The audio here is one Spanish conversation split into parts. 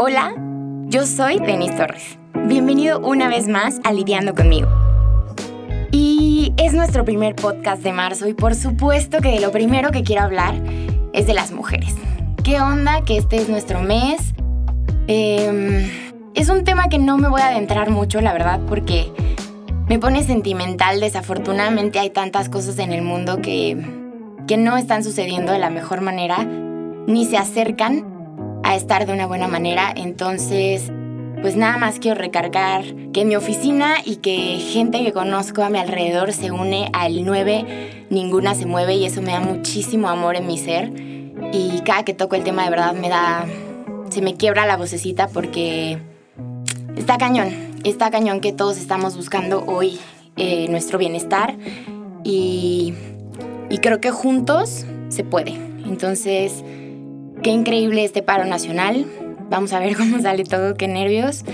Hola, yo soy Denise Torres. Bienvenido una vez más a Lidiando conmigo. Y es nuestro primer podcast de marzo y por supuesto que de lo primero que quiero hablar es de las mujeres. ¿Qué onda que este es nuestro mes? Em, es un tema que no me voy a adentrar mucho, la verdad, porque me pone sentimental. Desafortunadamente hay tantas cosas en el mundo que, que no están sucediendo de la mejor manera, ni se acercan a estar de una buena manera. Entonces, pues nada más quiero recargar que mi oficina y que gente que conozco a mi alrededor se une al 9, ninguna se mueve y eso me da muchísimo amor en mi ser. Y cada que toco el tema de verdad me da, se me quiebra la vocecita porque está cañón, está cañón que todos estamos buscando hoy eh, nuestro bienestar y, y creo que juntos se puede. Entonces, Qué increíble este paro nacional. Vamos a ver cómo sale todo, qué nervios.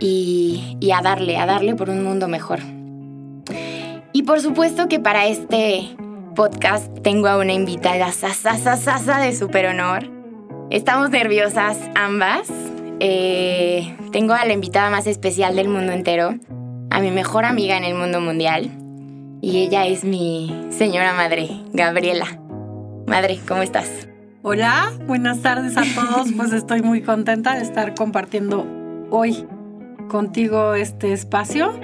Y, a darle, a darle por un mundo mejor. Y por supuesto que para este podcast tengo a una invitada sasa, de super honor. Estamos nerviosas ambas. Eh, tengo a la invitada más especial del mundo entero, a mi mejor amiga en el mundo mundial. Y ella es mi señora madre, Gabriela. Madre, ¿cómo estás? Hola, buenas tardes a todos. Pues estoy muy contenta de estar compartiendo hoy contigo este espacio.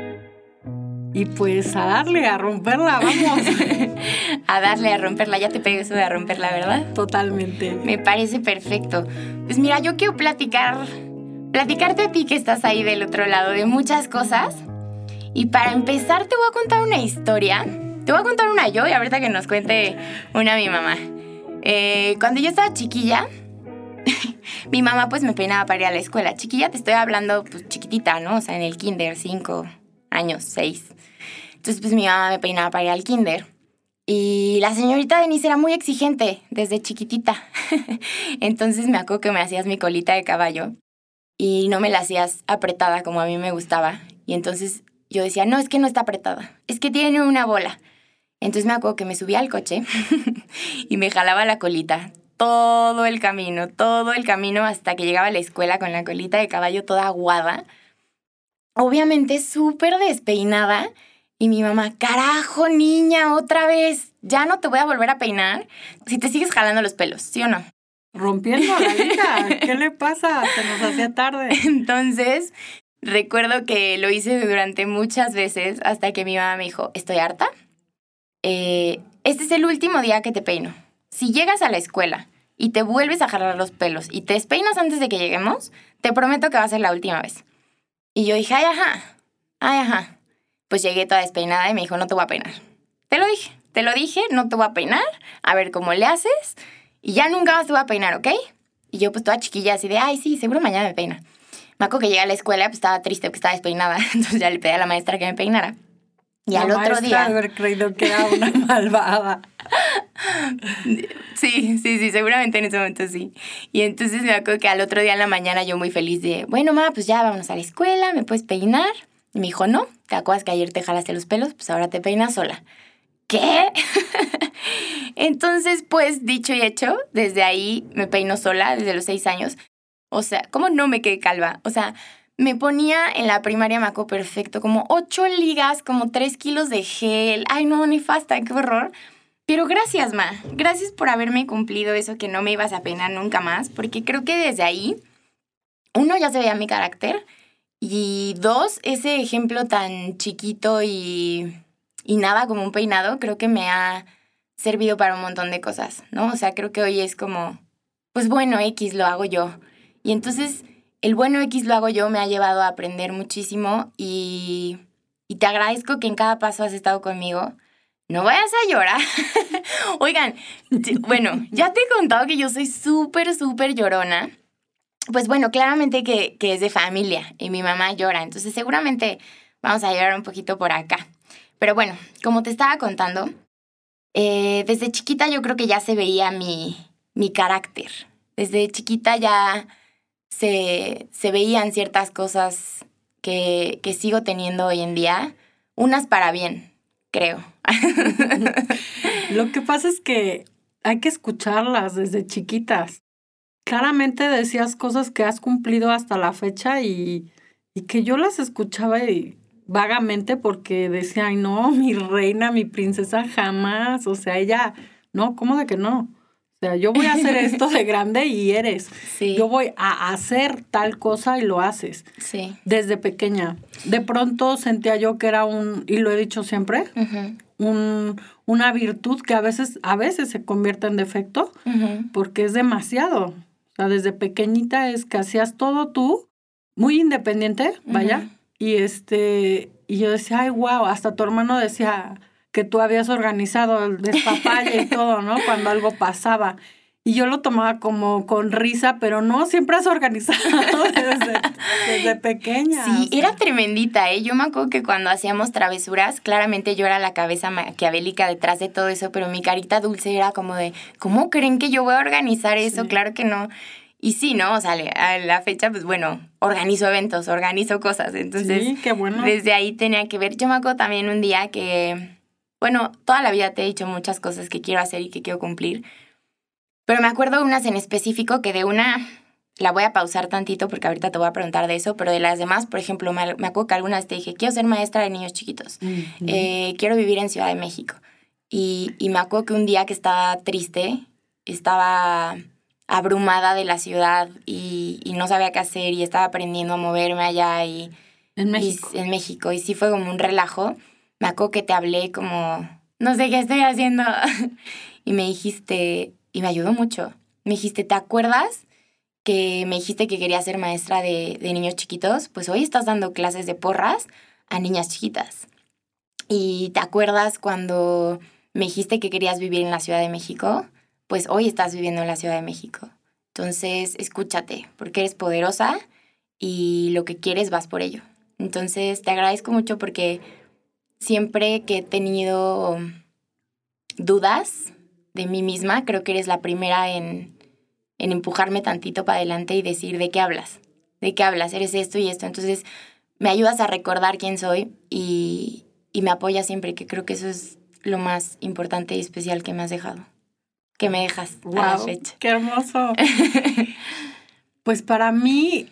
Y pues a darle, a romperla, vamos. a darle, a romperla. Ya te pegué eso de a romperla, ¿verdad? Totalmente. Me parece perfecto. Pues mira, yo quiero platicar, platicarte a ti que estás ahí del otro lado de muchas cosas. Y para empezar te voy a contar una historia. Te voy a contar una yo y ahorita que nos cuente una mi mamá. Eh, cuando yo estaba chiquilla, mi mamá pues me peinaba para ir a la escuela. Chiquilla, te estoy hablando pues chiquitita, ¿no? O sea, en el kinder, cinco años, seis. Entonces pues mi mamá me peinaba para ir al kinder. Y la señorita Denise era muy exigente desde chiquitita. Entonces me acuerdo que me hacías mi colita de caballo y no me la hacías apretada como a mí me gustaba. Y entonces yo decía, no, es que no está apretada, es que tiene una bola. Entonces me acuerdo que me subía al coche y me jalaba la colita todo el camino, todo el camino hasta que llegaba a la escuela con la colita de caballo toda aguada. Obviamente súper despeinada. Y mi mamá, carajo, niña, otra vez, ya no te voy a volver a peinar si te sigues jalando los pelos, ¿sí o no? Rompiendo la hija, ¿qué le pasa? Se nos hacía tarde. Entonces, recuerdo que lo hice durante muchas veces hasta que mi mamá me dijo, estoy harta, eh, este es el último día que te peino. Si llegas a la escuela y te vuelves a jalar los pelos y te despeinas antes de que lleguemos, te prometo que va a ser la última vez. Y yo dije, ay, ajá, ay, ajá. Pues llegué toda despeinada y me dijo, no te voy a peinar. Te lo dije, te lo dije, no te voy a peinar, a ver cómo le haces y ya nunca más te voy a peinar, ¿ok? Y yo pues toda chiquilla así de, ay, sí, seguro mañana me peina. Me acuerdo que llegué a la escuela, pues estaba triste porque estaba despeinada, entonces ya le pedí a la maestra que me peinara. Y al otro día. haber creído que era una malvada. sí, sí, sí, seguramente en ese momento sí. Y entonces me acuerdo que al otro día en la mañana yo muy feliz de, bueno, ma, pues ya vamos a la escuela, ¿me puedes peinar? Y me dijo, no, ¿te acuerdas que ayer te jalaste los pelos? Pues ahora te peinas sola. ¿Qué? entonces, pues, dicho y hecho, desde ahí me peino sola, desde los seis años. O sea, ¿cómo no me quedé calva? O sea, me ponía en la primaria, me acuerdo perfecto, como ocho ligas, como tres kilos de gel. Ay, no, nefasta, qué horror. Pero gracias, Ma. Gracias por haberme cumplido eso que no me ibas a peinar nunca más, porque creo que desde ahí, uno, ya se veía mi carácter, y dos, ese ejemplo tan chiquito y, y nada como un peinado, creo que me ha servido para un montón de cosas, ¿no? O sea, creo que hoy es como, pues bueno, X lo hago yo. Y entonces el bueno X lo hago yo me ha llevado a aprender muchísimo y, y te agradezco que en cada paso has estado conmigo. No vayas a llorar. Oigan, bueno, ya te he contado que yo soy súper, súper llorona. Pues bueno, claramente que, que, es de familia y mi mamá llora, entonces seguramente vamos a llorar un poquito por acá. Pero bueno, como te estaba contando, eh, desde chiquita yo creo que ya se veía mi, mi carácter. Desde chiquita ya se, se veían ciertas cosas que, que sigo teniendo hoy en día, unas para bien, creo. Lo que pasa es que hay que escucharlas desde chiquitas. claramente decías cosas que has cumplido hasta la fecha y, y que yo las escuchaba y vagamente porque decía, ay no, mi reina, mi princesa jamás, o sea, ella, no, ¿cómo de que no? Sea, yo voy a hacer esto de grande y eres. Sí. Yo voy a hacer tal cosa y lo haces. Sí. Desde pequeña. De pronto sentía yo que era un, y lo he dicho siempre, un, una virtud que a veces, a veces se convierte en defecto porque es demasiado. O sea, desde pequeñita es que hacías todo tú, muy independiente, vaya. Y este, y yo decía, ay, wow, hasta tu hermano decía que tú habías organizado el despapalle y todo, ¿no? Cuando algo pasaba. Y yo lo tomaba como con risa, pero no, siempre has organizado desde, desde pequeña. Sí, o sea. era tremendita, ¿eh? Yo me acuerdo que cuando hacíamos travesuras, claramente yo era la cabeza maquiavélica detrás de todo eso, pero mi carita dulce era como de, ¿cómo creen que yo voy a organizar eso? Sí. Claro que no. Y sí, ¿no? O sea, a la fecha, pues bueno, organizo eventos, organizo cosas. Entonces, sí, qué bueno. desde ahí tenía que ver. Yo me acuerdo también un día que, bueno, toda la vida te he dicho muchas cosas que quiero hacer y que quiero cumplir. Pero me acuerdo unas en específico que de una la voy a pausar tantito porque ahorita te voy a preguntar de eso, pero de las demás, por ejemplo, me, me acuerdo que algunas te dije, quiero ser maestra de niños chiquitos, eh, quiero vivir en Ciudad de México. Y, y me acuerdo que un día que estaba triste, estaba abrumada de la ciudad y, y no sabía qué hacer y estaba aprendiendo a moverme allá y, en y México. s- en México. Y sí fue como un relajo. Me acuerdo que te hablé como, no sé qué estoy haciendo. y me dijiste, y me ayudó mucho. Me dijiste, ¿te acuerdas que me dijiste que querías ser maestra de, de niños chiquitos? Pues hoy estás dando clases de porras a niñas chiquitas. ¿Y te acuerdas cuando me dijiste que querías vivir en la Ciudad de México? Pues hoy estás viviendo en la Ciudad de México. Entonces, escúchate, porque eres poderosa y lo que quieres vas por ello. Entonces, te agradezco mucho porque siempre que he tenido dudas de mí misma, creo que eres la primera en, en empujarme tantito para adelante y decir, ¿de qué hablas? ¿De qué hablas? Eres esto y esto. Entonces, me ayudas a recordar quién soy y, y me apoyas siempre, que creo que eso es lo más importante y especial que me has dejado. Que me dejas a la Wow, fecha. qué hermoso. Pues para mí,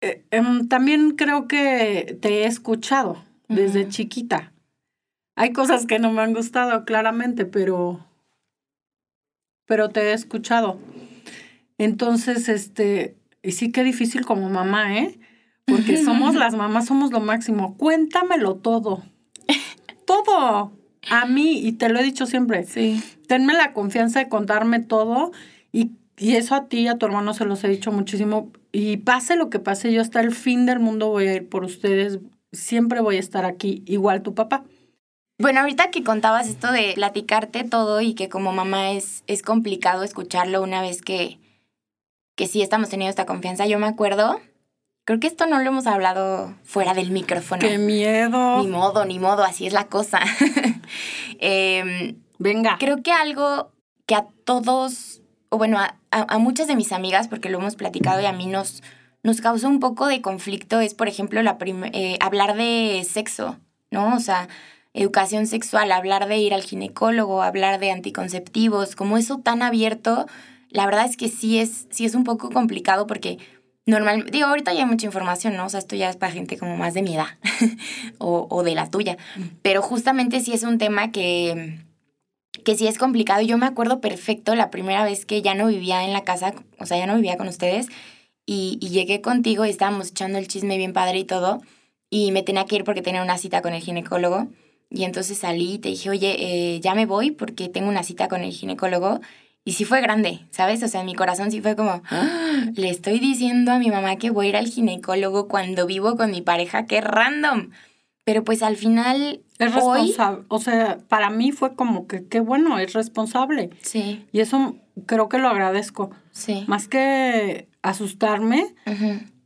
eh, em, también creo que te he escuchado desde chiquita. Hay cosas que no me han gustado, claramente, pero, pero te he escuchado. Entonces, este, y sí que difícil como mamá, ¿eh? Porque somos las mamás, somos lo máximo. Cuéntamelo todo. Todo. A mí, y te lo he dicho siempre, Sí. tenme la confianza de contarme todo y, y eso a ti y a tu hermano se los he dicho muchísimo. Y pase lo que pase, yo hasta el fin del mundo voy a ir por ustedes. Siempre voy a estar aquí, igual tu papá. Bueno, ahorita que contabas esto de platicarte todo y que como mamá es, es complicado escucharlo una vez que, que sí estamos teniendo esta confianza, yo me acuerdo, creo que esto no lo hemos hablado fuera del micrófono. ¡Qué miedo! Ni modo, ni modo, así es la cosa. Em, Venga. creo que algo que a todos, o bueno, a, a- a muchas de mis amigas, porque lo hemos platicado y a mí nos, nos causó un poco de conflicto, es, por ejemplo, la eh, hablar de sexo, ¿no? O sea, educación sexual, hablar de ir al ginecólogo, hablar de anticonceptivos, como eso tan abierto, la verdad es que sí es, sí es un poco complicado porque normal, digo, ahorita ya hay mucha información, ¿no? O sea, esto ya es para gente como más de mi edad o, o de la tuya, pero justamente sí es un tema que que sí es complicado. Yo me acuerdo perfecto la primera vez que ya no vivía en la casa, o sea, ya no vivía con ustedes, y, y llegué contigo y estábamos echando el chisme bien padre y todo, y me tenía que ir porque tenía una cita con el ginecólogo, y entonces salí y te dije, oye, eh, ya me voy porque tengo una cita con el ginecólogo, y sí fue grande, ¿sabes? O sea, en mi corazón sí fue como, "Ah, le estoy diciendo a mi mamá que voy a ir al ginecólogo cuando vivo con mi pareja, qué random. Pero pues al final, Es hoy... responsable. O sea, para mí fue como que, qué bueno, es responsable. Sí, Y eso creo que lo agradezco. sí. Más que asustarme,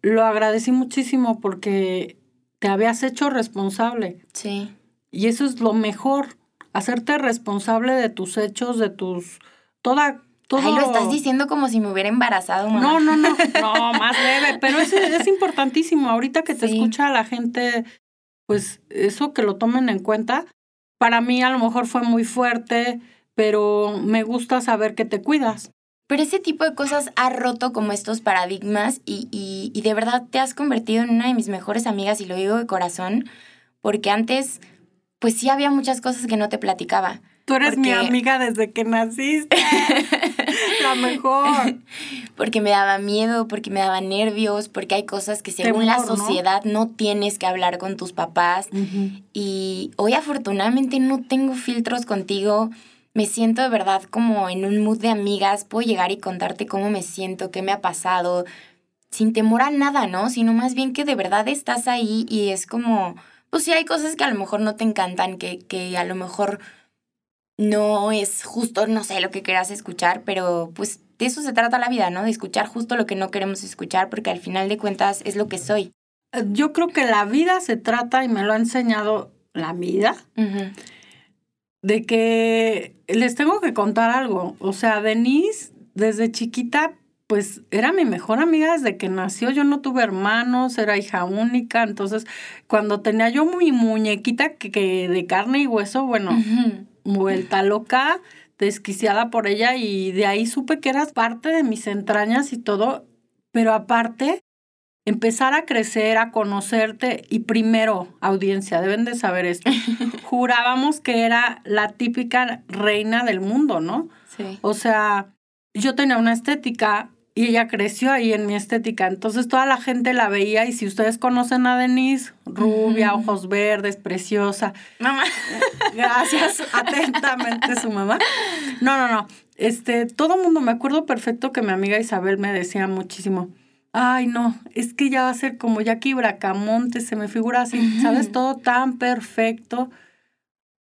lo agradecí muchísimo porque te habías hecho responsable. Sí. Y eso es lo mejor, hacerte responsable de tus hechos, de tus... Toda... Todo... Ay, lo estás diciendo como si me hubiera embarazado, mamá. No, no, no, no, más leve, pero es, es importantísimo. Ahorita que te Sí. escucha la gente, pues eso que lo tomen en cuenta. Para mí a lo mejor fue muy fuerte, pero me gusta saber que te cuidas. Pero ese tipo de cosas ha roto como estos paradigmas y, y, y de verdad te has convertido en una de mis mejores amigas y lo digo de corazón, porque antes pues sí había muchas cosas que no te platicaba. Tú eres mi amiga desde que naciste. La mejor. Porque me daba miedo, porque me daba nervios, porque hay cosas que según la sociedad ¿no? tienes que hablar con tus papás. Y hoy afortunadamente no tengo filtros contigo. Me siento de verdad como en un mood de amigas. Puedo llegar y contarte cómo me siento, qué me ha pasado, sin temor a nada, ¿no? Sino más bien que de verdad estás ahí y es como, pues sí hay cosas que a lo mejor no te encantan, que, que a lo mejor no es justo, no sé, lo que quieras escuchar, pero pues de eso se trata la vida, ¿no? De escuchar justo lo que no queremos escuchar, porque al final de cuentas es lo que soy. Eh, yo creo que la vida se trata, y me lo ha enseñado la vida, de que les tengo que contar algo. O sea, Denise, desde chiquita, pues era mi mejor amiga desde que nació. Yo no tuve hermanos, era hija única. Entonces, cuando tenía yo mi muñequita que, de carne y hueso, bueno, vuelta loca, desquiciada por ella y de ahí supe que eras parte de mis entrañas y todo, pero aparte, empezar a crecer, a conocerte y primero, audiencia, deben de saber esto, jurábamos que era la típica reina del mundo, ¿no? Sí. O sea, yo tenía una estética y ella creció ahí en mi estética. Entonces toda la gente la veía y si ustedes conocen a Denise, rubia, ojos verdes, preciosa. Mamá. Gracias, atentamente su mamá. No, no, no. Este, todo mundo, me acuerdo perfecto que mi amiga Isabel me decía muchísimo, ay no, es que ya va a ser como Jackie Bracamonte, se me figura así, ¿sabes? Todo tan perfecto.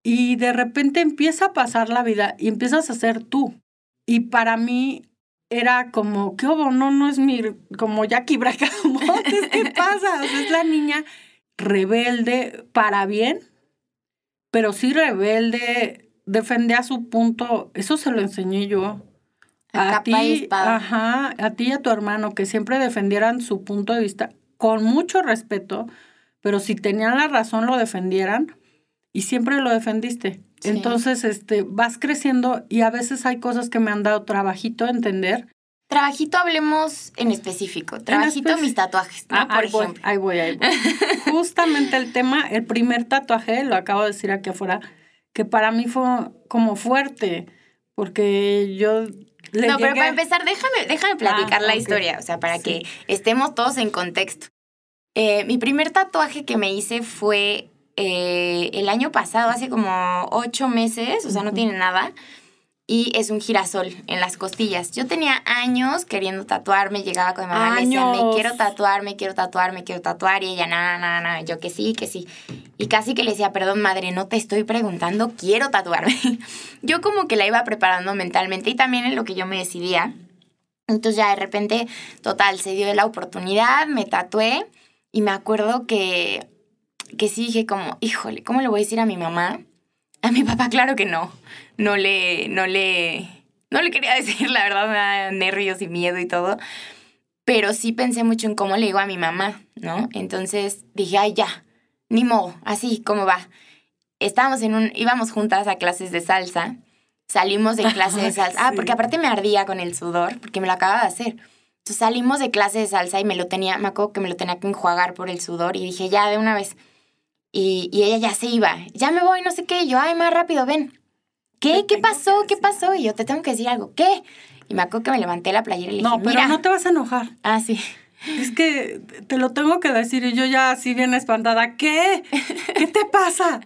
Y de repente empieza a pasar la vida y empiezas a ser tú. Y para mí era como, ¿qué hubo? No, no es mi, como Jackie Bracamontes, ¿qué pasa? O sea, es la niña rebelde para bien, pero sí rebelde, defendía su punto, eso se lo enseñé yo. A, ti, ajá, a ti y a tu hermano, que siempre defendieran su punto de vista con mucho respeto, pero si tenían la razón lo defendieran y siempre lo defendiste. Entonces, este, vas creciendo y a veces hay cosas que me han dado trabajito entender. Trabajito hablemos en específico. Trabajito mis tatuajes, ¿no? Ah, Por ahí ejemplo. Voy, ahí voy, ahí voy. Justamente el tema, el primer tatuaje, lo acabo de decir aquí afuera, que para mí fue como fuerte, porque yo le No, pero para empezar, déjame, déjame platicar ah, la historia, o sea, para que estemos todos en contexto. Eh, mi primer tatuaje que me hice fue eh, el año pasado, hace como ocho meses, o sea, no tiene nada, y es un girasol en las costillas. Yo tenía años queriendo tatuarme, llegaba con mi mamá y decía, me quiero tatuar, me quiero tatuar, me quiero tatuar, y ella, nada, nada, nada, yo que sí, que sí. Y casi que le decía, perdón, madre, no te estoy preguntando, quiero tatuarme. yo como que la iba preparando mentalmente y también en lo que yo me decidía. Entonces ya de repente, total, se dio la oportunidad, me tatué y me acuerdo que que sí dije como, híjole, ¿cómo le voy a decir a mi mamá? A mi papá, claro que no. No le, no le, no le quería decir, la verdad, me da nervios y miedo y todo. Pero sí pensé mucho en cómo le digo a mi mamá, ¿no? Entonces dije, ay, ya, ni modo, así como va. Estábamos en un, íbamos juntas a clases de salsa, salimos de clase de salsa, ah, porque aparte me ardía con el sudor, porque me lo acababa de hacer. Entonces salimos de clase de salsa y me lo tenía, me acuerdo que me lo tenía que enjuagar por el sudor y dije, ya, de una vez. Y, ella ya se iba. Ya me voy, no sé qué. Y yo, ay, más rápido, ven. ¿Qué? ¿Qué pasó? ¿Qué pasó? Y yo, te tengo que decir algo. ¿Qué? Y me acuerdo que me levanté la playera y le dije, no, pero no te vas a enojar. Ah, sí. Es que te lo tengo que decir y yo ya así bien espantada. ¿Qué? ¿Qué te pasa?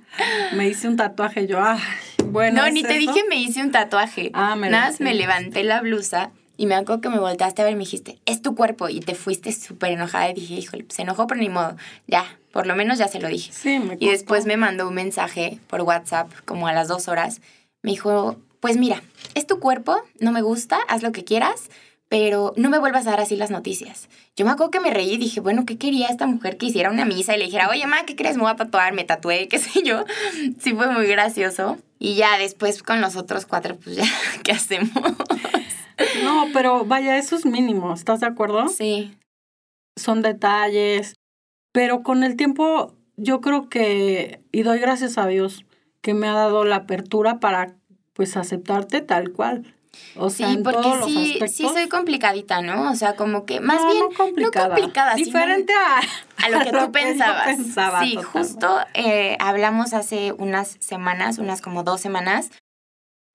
Me hice un tatuaje. Yo, ay, bueno. No, ni te dije me hice un tatuaje. Ah, me Nada más me levanté la blusa y me acuerdo que me volteaste a ver y me dijiste, es tu cuerpo. Y te fuiste súper enojada y dije, híjole, se enojó, pero ni modo. Ya, por lo menos ya se lo dije. Sí, me y después me mandó un mensaje por WhatsApp, como a las dos horas. Me dijo, pues mira, es tu cuerpo, no me gusta, haz lo que quieras, pero no me vuelvas a dar así las noticias. Yo me acuerdo que me reí y dije, bueno, ¿qué quería esta mujer que hiciera una misa y le dijera, oye, ma, ¿qué crees? Me voy a tatuar, me tatué, qué sé yo. Sí, fue muy gracioso. Y ya después con los otros cuatro, pues ya, ¿qué hacemos? No, pero vaya, eso es mínimo, ¿estás de acuerdo? Sí. Son detalles, pero con el tiempo yo creo que, y doy gracias a Dios, que me ha dado la apertura para pues aceptarte tal cual. O sea, sí, en porque todos los sí, aspectos. sí soy complicadita, ¿no? O sea, como que más No, bien no complicada. no complicada, Diferente a, a lo que tú pensabas. pensaba, sí, justo eh, hablamos hace unas semanas, unas como dos semanas,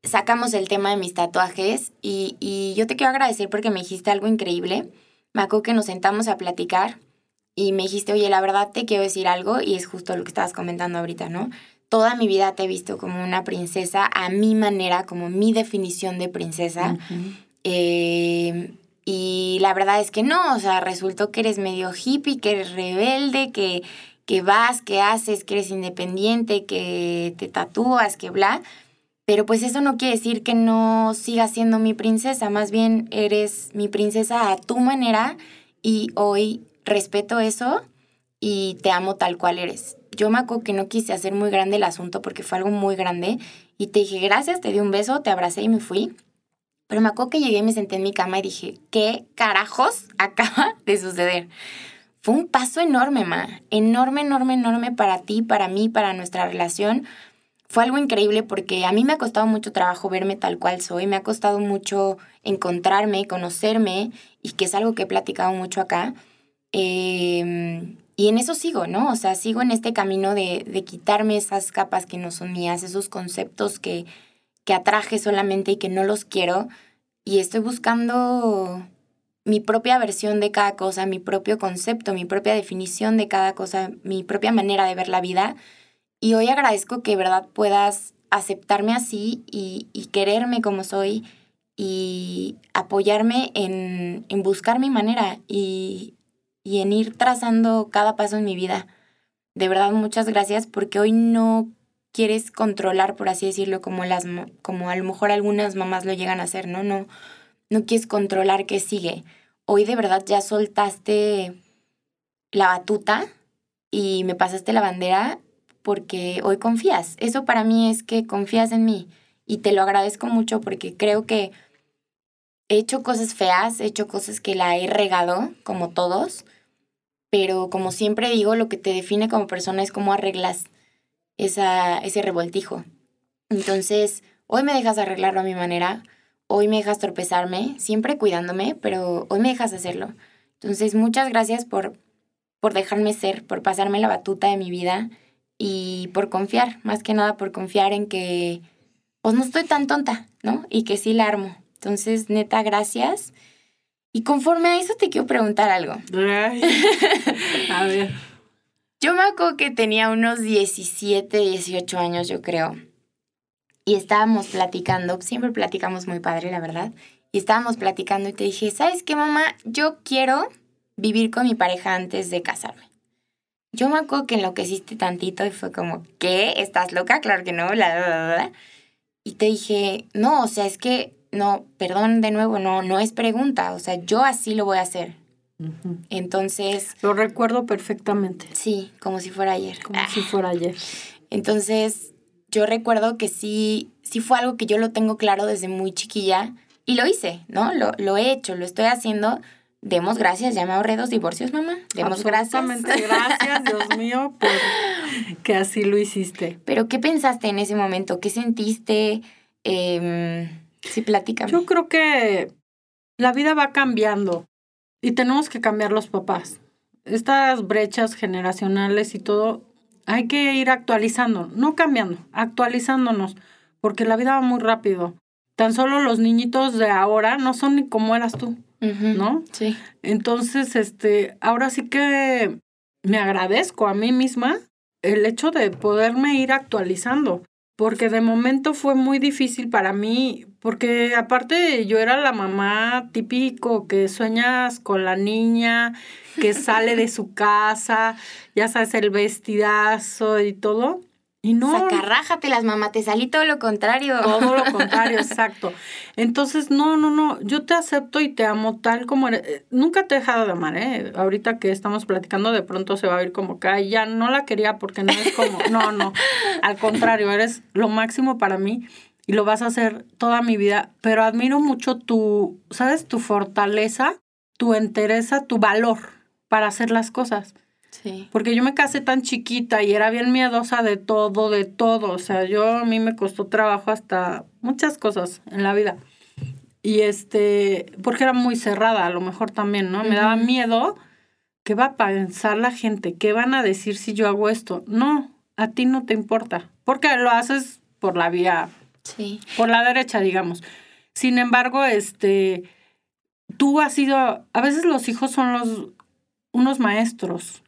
sacamos el tema de mis tatuajes y, y yo te quiero agradecer porque me dijiste algo increíble. Me acuerdo que nos sentamos a platicar y me dijiste, oye, la verdad te quiero decir algo y es justo lo que estabas comentando ahorita, ¿no? Toda mi vida te he visto como una princesa, a mi manera, como mi definición de princesa. Eh, y la verdad es que no, o sea, resultó que eres medio hippie, que eres rebelde, que, que vas, que haces, que eres independiente, que te tatúas, que bla. Pero pues eso no quiere decir que no sigas siendo mi princesa, más bien eres mi princesa a tu manera y hoy respeto eso y te amo tal cual eres. Yo me acuerdo que no quise hacer muy grande el asunto porque fue algo muy grande y te dije gracias, te di un beso, te abracé y me fui. Pero me acuerdo que llegué y me senté en mi cama y dije, ¿qué carajos acaba de suceder? Fue un paso enorme, ma. Enorme, enorme, enorme para ti, para mí, para nuestra relación. Fue algo increíble porque a mí me ha costado mucho trabajo verme tal cual soy. Me ha costado mucho encontrarme, conocerme y que es algo que he platicado mucho acá. Eh, y en eso sigo, ¿no? O sea, sigo en este camino de, de quitarme esas capas que no son mías, esos conceptos que, que atraje solamente y que no los quiero. Y estoy buscando mi propia versión de cada cosa, mi propio concepto, mi propia definición de cada cosa, mi propia manera de ver la vida. Y hoy agradezco que verdad puedas aceptarme así y, y quererme como soy y apoyarme en, en buscar mi manera y, y en ir trazando cada paso en mi vida. De verdad, muchas gracias porque hoy no quieres controlar, por así decirlo, como, las, como a lo mejor algunas mamás lo llegan a hacer, ¿no? No, no quieres controlar qué sigue. Hoy de verdad ya soltaste la batuta y me pasaste la bandera porque hoy confías. Eso para mí es que confías en mí y te lo agradezco mucho porque creo que he hecho cosas feas, he hecho cosas que la he regado, como todos, pero como siempre digo, lo que te define como persona es cómo arreglas esa, ese revoltijo. Entonces, hoy me dejas arreglarlo a mi manera, hoy me dejas tropezarme, siempre cuidándome, pero hoy me dejas hacerlo. Entonces, muchas gracias por, por dejarme ser, por pasarme la batuta de mi vida y por confiar, más que nada por confiar en que, pues no estoy tan tonta, ¿no? Y que sí la armo. Entonces, neta, gracias. Y conforme a eso te quiero preguntar algo. Ay. A ver. Yo me acuerdo que tenía unos 17, 18 años, yo creo. Y estábamos platicando, siempre platicamos muy padre, la verdad. Y estábamos platicando y te dije, ¿sabes qué, mamá? Yo quiero vivir con mi pareja antes de casarme. Yo me acuerdo que enloqueciste tantito y fue como, ¿qué? ¿Estás loca? Claro que no, bla, bla, bla, bla. Y te dije, no, o sea, es que, no, perdón de nuevo, no, no es pregunta, o sea, yo así lo voy a hacer. Entonces, Lo recuerdo perfectamente, sí, como si fuera ayer. como Ah. si fuera ayer. Entonces, yo recuerdo que sí, sí fue algo que yo lo tengo claro desde muy chiquilla y lo hice, ¿no? Lo, lo he hecho, lo estoy haciendo. Demos gracias, ya me ahorré dos divorcios, mamá. Demos gracias. Gracias, Dios mío, por que así lo hiciste. Pero, ¿qué pensaste en ese momento? ¿Qué sentiste? Eh, sí, platícame. Yo creo que la vida va cambiando y tenemos que cambiar los papás. Estas brechas generacionales y todo, hay que ir actualizando, no cambiando, actualizándonos, porque la vida va muy rápido. Tan solo los niñitos de ahora no son ni como eras tú. ¿no? Sí. Entonces, este, ahora sí que me agradezco a mí misma el hecho de poderme ir actualizando, porque de momento fue muy difícil para mí, porque aparte yo era la mamá típico que sueñas con la niña, que sale de su casa, ya sabes, el vestidazo y todo. Y no, Sacarrájatelas, mamá, te salí todo lo contrario. todo lo contrario, exacto. Entonces, no, no, no, yo te acepto y te amo tal como eres. Eh, Nunca te he dejado de amar, ¿eh? Ahorita que estamos platicando, de pronto se va a oír como que, ay, ya no la quería porque no es como, no, no, al contrario, eres lo máximo para mí y lo vas a hacer toda mi vida, pero admiro mucho tu, ¿sabes? Tu fortaleza, tu entereza, tu valor para hacer las cosas. Sí. Porque yo me casé tan chiquita y era bien miedosa de todo, de todo. O sea, yo a mí me costó trabajo hasta muchas cosas en la vida. Y este, porque era muy cerrada, a lo mejor también, ¿no? Me daba miedo. ¿Qué va a pensar la gente? ¿Qué van a decir si yo hago esto? No, a ti no te importa. Porque lo haces por la vía, Sí. por la derecha, digamos. Sin embargo, este, tú has sido, a veces los hijos son los, unos maestros.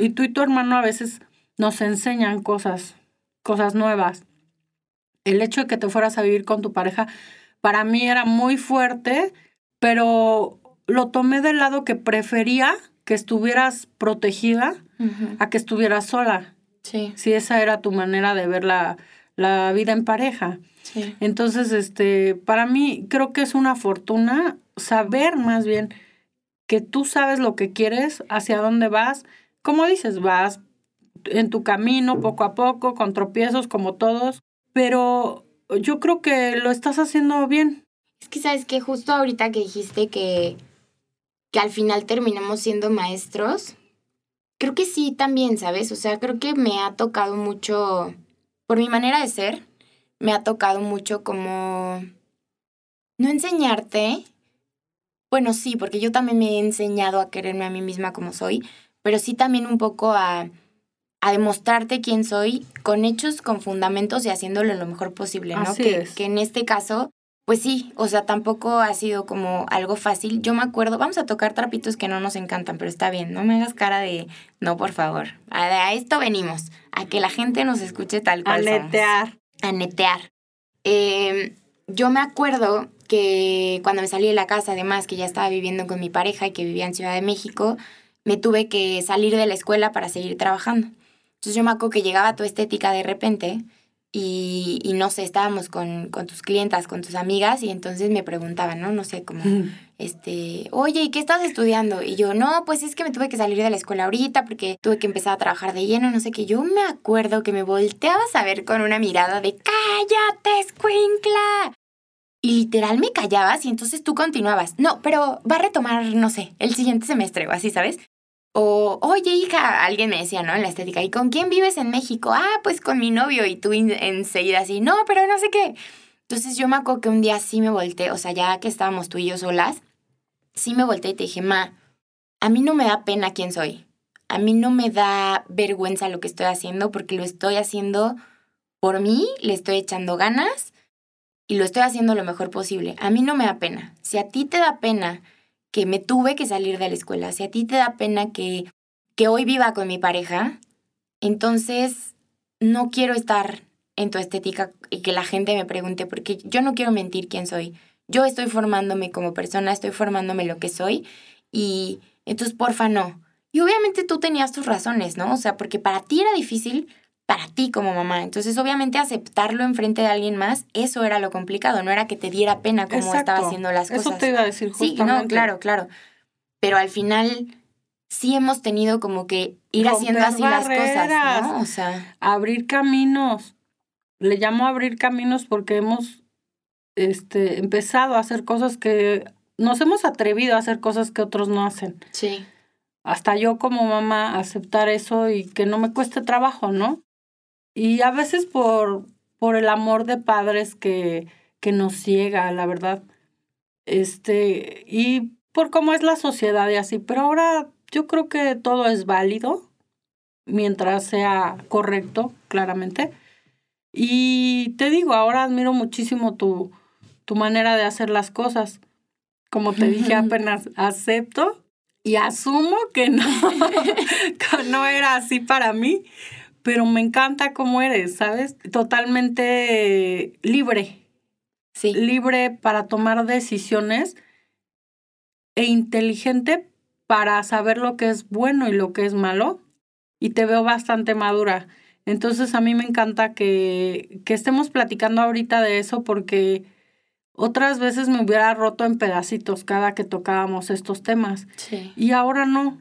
Y tú y tu hermano a veces nos enseñan cosas, cosas nuevas. El hecho de que te fueras a vivir con tu pareja, para mí era muy fuerte, pero lo tomé del lado que prefería que estuvieras protegida a que estuvieras sola, Sí, si esa era tu manera de ver la, la vida en pareja. sí. Entonces, este, para mí creo que es una fortuna saber más bien que tú sabes lo que quieres, hacia dónde vas. Como dices, vas en tu camino poco a poco, con tropiezos como todos, pero yo creo que lo estás haciendo bien. Es que sabes que justo ahorita que dijiste que, que al final terminamos siendo maestros, creo que sí también, ¿sabes? O sea, creo que me ha tocado mucho, por mi manera de ser, me ha tocado mucho como no enseñarte. Bueno, sí, porque yo también me he enseñado a quererme a mí misma como soy, pero sí también un poco a, a demostrarte quién soy con hechos, con fundamentos y haciéndolo lo mejor posible, ¿no? Así que, es. que en este caso, pues sí, o sea, tampoco ha sido como algo fácil. Yo me acuerdo, vamos a tocar trapitos que no nos encantan, pero está bien, no me hagas cara de, no, por favor, a, a esto venimos, a que la gente nos escuche tal cual somos Aletear. a netear. Eh, yo me acuerdo que cuando me salí de la casa, además que ya estaba viviendo con mi pareja y que vivía en Ciudad de México, me tuve que salir de la escuela para seguir trabajando. Entonces yo me acuerdo que llegaba tu estética de repente y, y no sé, estábamos con, con tus clientas, con tus amigas y entonces me preguntaban, ¿no? No sé, como, este, oye, ¿y qué estás estudiando? Y yo, no, pues es que me tuve que salir de la escuela ahorita porque tuve que empezar a trabajar de lleno, no sé qué. Yo me acuerdo que me volteabas a ver con una mirada de, cállate, escuincla. Y literal me callabas y entonces tú continuabas. No, pero va a retomar, no sé, el siguiente semestre o así, ¿sabes? O, oye, hija, alguien me decía, ¿no? En la estética, ¿y con quién vives en México? Ah, pues con mi novio. Y tú enseguida así, no, pero no sé qué. Entonces yo me acuerdo que un día sí me volteé, o sea, ya que estábamos tú y yo solas, sí me volteé y te dije, ma, a mí no me da pena quién soy. A mí no me da vergüenza lo que estoy haciendo porque lo estoy haciendo por mí, le estoy echando ganas y lo estoy haciendo lo mejor posible. A mí no me da pena. Si a ti te da pena que me tuve que salir de la escuela, si a ti te da pena que, que hoy viva con mi pareja, entonces no quiero estar en tu estética y que la gente me pregunte, porque yo no quiero mentir quién soy. Yo estoy formándome como persona, estoy formándome lo que soy y entonces porfa no. Y obviamente tú tenías tus razones, ¿no? O sea, porque para ti era difícil, para ti como mamá. Entonces obviamente aceptarlo enfrente de alguien más, eso era lo complicado, no era que te diera pena cómo estaba Exacto. haciendo las cosas. Eso te iba a decir Sí, justamente. no, claro, claro. Pero al final sí hemos tenido como que ir haciendo así las cosas. ¿no? O sea, Abrir caminos. Le llamo abrir caminos porque hemos este, empezado a hacer cosas que nos hemos atrevido a hacer cosas que otros no hacen. sí. Hasta yo como mamá aceptar eso y que no me cueste trabajo, ¿no? Y a veces por, por el amor de padres que, que nos ciega, la verdad. Este, y por cómo es la sociedad y así. Pero ahora yo creo que todo es válido mientras sea correcto, claramente. Y te digo, ahora admiro muchísimo tu, tu manera de hacer las cosas. Como te dije apenas, acepto y asumo que no, que no era así para mí, pero me encanta cómo eres, ¿sabes? Totalmente libre, Sí. libre para tomar decisiones e inteligente para saber lo que es bueno y lo que es malo. Y te veo bastante madura. Entonces a mí me encanta que, que estemos platicando ahorita de eso porque otras veces me hubiera roto en pedacitos cada que tocábamos estos temas. Sí. Y ahora no.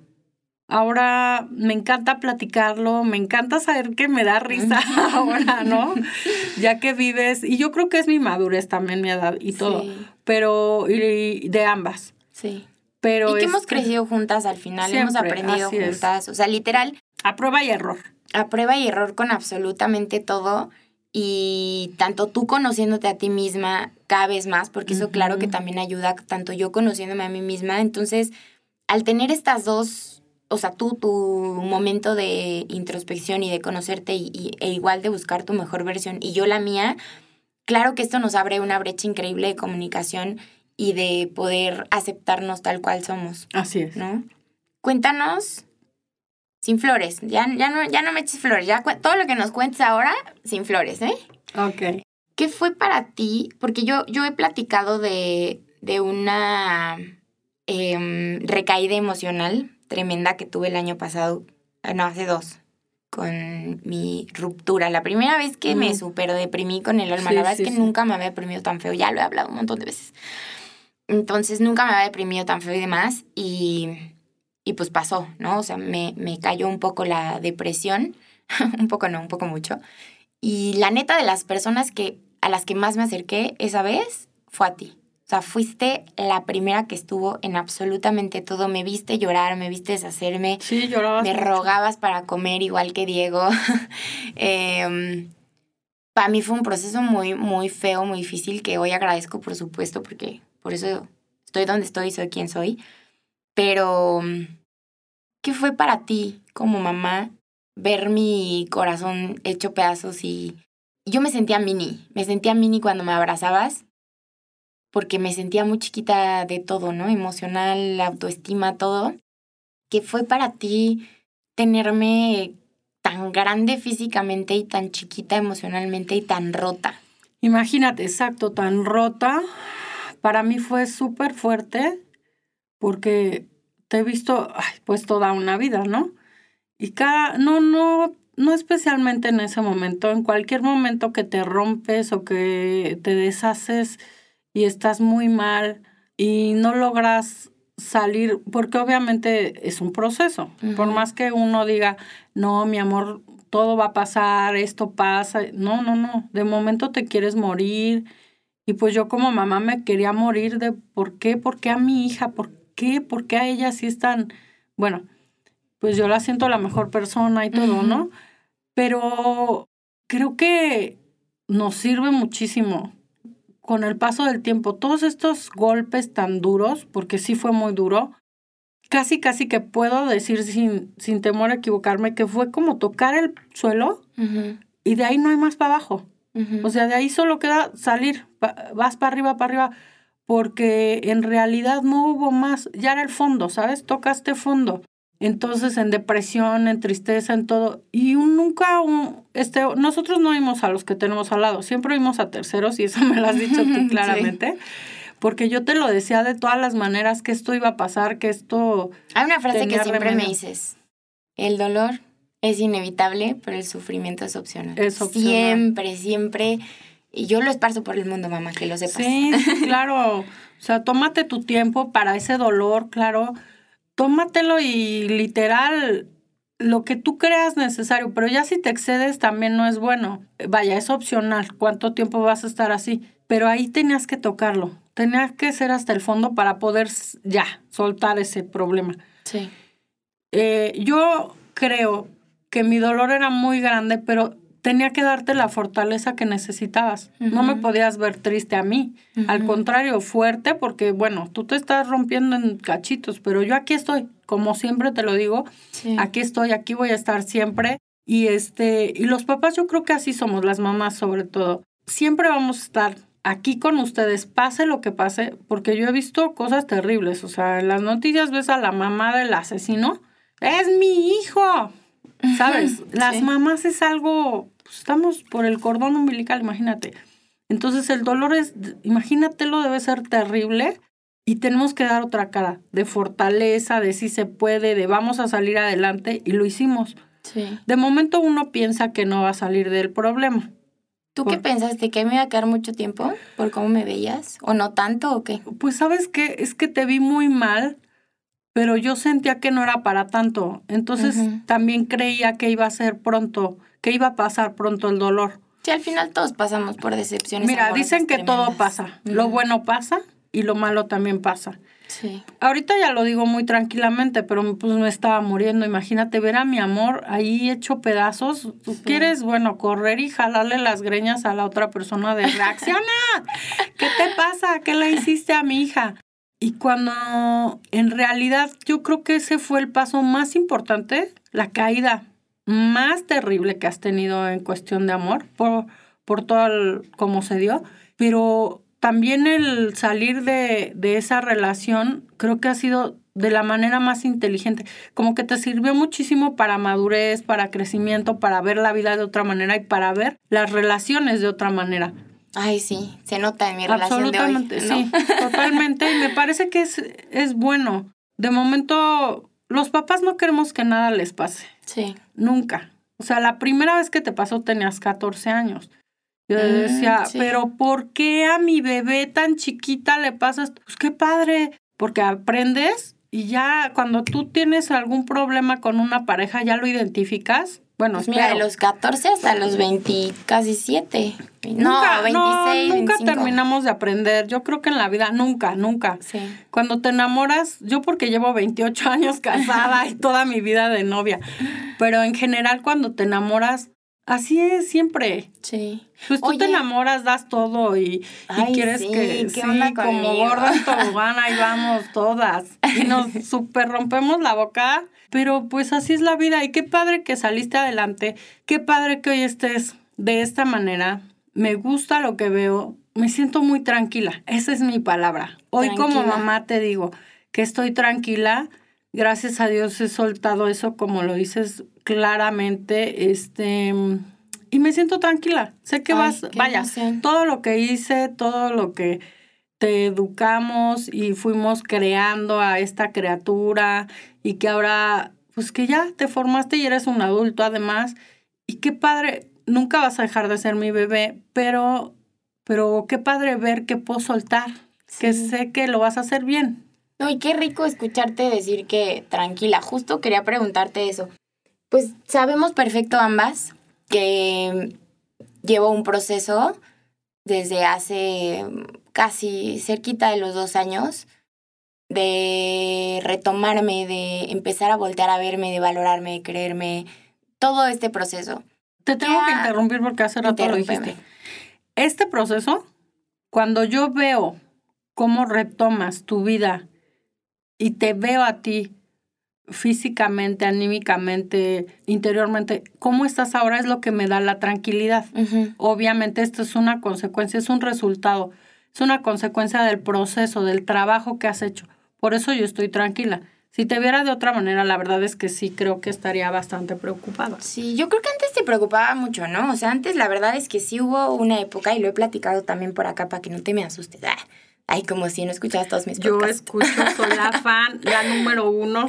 Ahora me encanta platicarlo, me encanta saber que me da risa ahora, ¿no? Ya que vives, y yo creo que es mi madurez también, mi edad y todo, Sí. pero y de ambas. Sí. Pero y que hemos crecido juntas al final, hemos aprendido es. juntas. O sea, literal, a prueba y error. a prueba y error con absolutamente todo. y tanto tú conociéndote a ti misma cada vez más, porque eso claro que también ayuda, tanto yo conociéndome a mí misma. Entonces, al tener estas dos, o sea, tú, tu momento de introspección y de conocerte y, y- e igual de buscar tu mejor versión y yo la mía, claro que esto nos abre una brecha increíble de comunicación y de poder aceptarnos tal cual somos, Así es. ¿no? Cuéntanos sin flores, ya, ya, no, ya no me eches flores, ya todo lo que nos cuentes ahora sin flores, ¿eh? Ok. ¿Qué fue para ti? Porque yo, yo he platicado de, de una em, recaída emocional tremenda que tuve el año pasado, eh, no, hace dos, con mi ruptura. La primera vez que me Ujú. super deprimí con el alma, Sí, la verdad sí, es que sí. nunca me había deprimido tan feo, ya lo he hablado un montón de veces. Entonces nunca me había deprimido tan feo y demás, y, y pues pasó, ¿no? O sea, me, me cayó un poco la depresión, un poco no, un poco mucho. Y la neta de las personas que a las que más me acerqué esa vez fue a ti. O sea, fuiste la primera que estuvo en absolutamente todo. Me viste llorar, me viste deshacerme, Sí, llorabas. me mucho. rogabas para comer igual que Diego. para mí fue un proceso muy, muy feo, muy difícil, que hoy agradezco, por supuesto, porque por eso estoy donde estoy, soy quien soy. Pero, ¿qué fue para ti como mamá ver mi corazón hecho pedazos y yo me sentía mini, me sentía mini cuando me abrazabas porque me sentía muy chiquita de todo, ¿no? Emocional, autoestima, todo. ¿Qué fue para ti tenerme tan grande físicamente y tan chiquita emocionalmente y tan rota? Imagínate, exacto, tan rota. Para mí fue súper fuerte porque te he visto, ay, pues toda una vida, ¿no? Y cada, no, no, no especialmente en ese momento, en cualquier momento que te rompes o que te deshaces y estás muy mal y no logras salir, porque obviamente es un proceso. Por más que uno diga, no, mi amor, todo va a pasar, esto pasa. No, no, no. De momento te quieres morir. Y pues yo como mamá me quería morir de por qué, por qué a mi hija, por qué, por qué a ella sí están, bueno, pues yo la siento la mejor persona y todo. ¿no? Pero creo que nos sirve muchísimo con el paso del tiempo. Todos estos golpes tan duros, porque sí fue muy duro, casi, casi que puedo decir sin, sin temor a equivocarme que fue como tocar el suelo y de ahí no hay más para abajo. O sea, de ahí solo queda salir, vas para arriba, para arriba, porque en realidad no hubo más, ya era el fondo, ¿sabes? Tocaste fondo. Entonces, en depresión, en tristeza, en todo. Y un- nunca, un- este, nosotros no vimos a los que tenemos al lado, siempre vimos a terceros, y eso me lo has dicho tú Sí. claramente. Porque yo te lo decía de todas las maneras que esto iba a pasar, que esto... Hay una frase que siempre me dices. El dolor es inevitable, pero el sufrimiento es opcional. Es opcional. Siempre, siempre. Y yo lo esparzo por el mundo, mamá, que lo sepas. Sí, sí, claro. O sea, tómate tu tiempo para ese dolor, claro. Tómatelo y literal lo que tú creas necesario, pero ya si te excedes también no es bueno. Vaya, es opcional cuánto tiempo vas a estar así, pero ahí tenías que tocarlo. Tenías que ser hasta el fondo para poder ya soltar ese problema. Sí. Eh, yo creo que mi dolor era muy grande, pero tenía que darte la fortaleza que necesitabas. No me podías ver triste a mí. Al contrario, fuerte, porque bueno, tú te estás rompiendo en cachitos, pero yo aquí estoy, como siempre te lo digo, Sí. aquí estoy, aquí voy a estar siempre. Y este, y los papás yo creo que así somos, las mamás sobre todo. Siempre vamos a estar aquí con ustedes, pase lo que pase, porque yo he visto cosas terribles. O sea, en las noticias ves a la mamá del asesino. Es mi hijo. ¿Sabes? Las Sí. mamás es algo. pues, estamos por el cordón umbilical, imagínate. Entonces el dolor es, imagínatelo, debe ser terrible. Y tenemos que dar otra cara de fortaleza, de si se puede, de vamos a salir adelante. Y lo hicimos. Sí. De momento uno piensa que no va a salir del problema. ¿Tú qué pensaste? ¿Que me iba a quedar mucho tiempo por cómo me veías? ¿O no tanto o qué? Pues sabes qué, es que te vi muy mal, pero yo sentía que no era para tanto. Entonces también creía que iba a ser pronto, que iba a pasar pronto el dolor. Sí, al final todos pasamos por decepciones. Mira, dicen que todo pasa. Lo bueno pasa y lo malo también pasa. Sí. Ahorita ya lo digo muy tranquilamente, pero pues me estaba muriendo. Imagínate ver a mi amor ahí hecho pedazos. Tú quieres, bueno, correr y jalarle las greñas a la otra persona de reacciona. ¿Qué te pasa? ¿Qué le hiciste a mi hija? Y cuando en realidad yo creo que ese fue el paso más importante, la caída más terrible que has tenido en cuestión de amor, por, por todo el, cómo se dio, pero también el salir de, de esa relación creo que ha sido de la manera más inteligente, como que te sirvió muchísimo para madurez, para crecimiento, para ver la vida de otra manera y para ver las relaciones de otra manera. Ay, sí, se nota en mi relación de hoy. Sí, totalmente. Y me parece que es, es bueno. De momento, los papás no queremos que nada les pase. Sí. Nunca. O sea, la primera vez que te pasó tenías 14 años. Yo Mm, decía, sí. pero ¿por qué a mi bebé tan chiquita le pasa esto? Pues qué padre, porque aprendes y ya cuando tú tienes algún problema con una pareja, ya lo identificas. Bueno, Pues mira, de los 14 hasta los 20, casi 7. No, nunca, 26, no, nunca 25. terminamos de aprender. Yo creo que en la vida, nunca, nunca. Sí. Cuando te enamoras, yo porque llevo 28 años casada y toda mi vida de novia, pero en general cuando te enamoras, así es siempre. Sí. Pues tú Oye. te enamoras, das todo y, quieres sí, que ¿qué sí, como gorda en tobogán, ahí vamos todas. Y nos super rompemos la boca, pero pues así es la vida. Y qué padre que saliste adelante, qué padre que hoy estés de esta manera. Me gusta lo que veo, me siento muy tranquila. Esa es mi palabra. Hoy como mamá te digo que estoy tranquila. Gracias a Dios he soltado eso, como lo dices claramente, este, y me siento tranquila. Sé que Ay, vas, vaya, emoción. todo lo que hice, todo lo que te educamos y fuimos creando a esta criatura y que ahora, pues que ya te formaste y eres un adulto además. Y qué padre, nunca vas a dejar de ser mi bebé, pero, pero qué padre ver que puedo soltar, que sé que lo vas a hacer bien. No, y qué rico escucharte decir que tranquila. Justo quería preguntarte eso. Pues sabemos perfecto ambas que llevo un proceso desde hace casi cerquita de los dos años de retomarme, de empezar a voltear a verme, de valorarme, de creerme, todo este proceso. Te tengo que interrumpir porque hace rato lo dijiste. Este proceso, cuando yo veo cómo retomas tu vida y te veo a ti físicamente, anímicamente, interiormente, cómo estás ahora es lo que me da la tranquilidad. Obviamente esto es una consecuencia, es un resultado, es una consecuencia del proceso, del trabajo que has hecho. Por eso yo estoy tranquila. Si te viera de otra manera, la verdad es que sí creo que estaría bastante preocupada. Sí, yo creo que antes te preocupaba mucho, ¿no? O sea, antes la verdad es que sí hubo una época, y lo he platicado también por acá para que no te me asustes. Ah, Ay, como si no escuchas todos mis Yo podcasts. escucho, soy la fan, la número uno.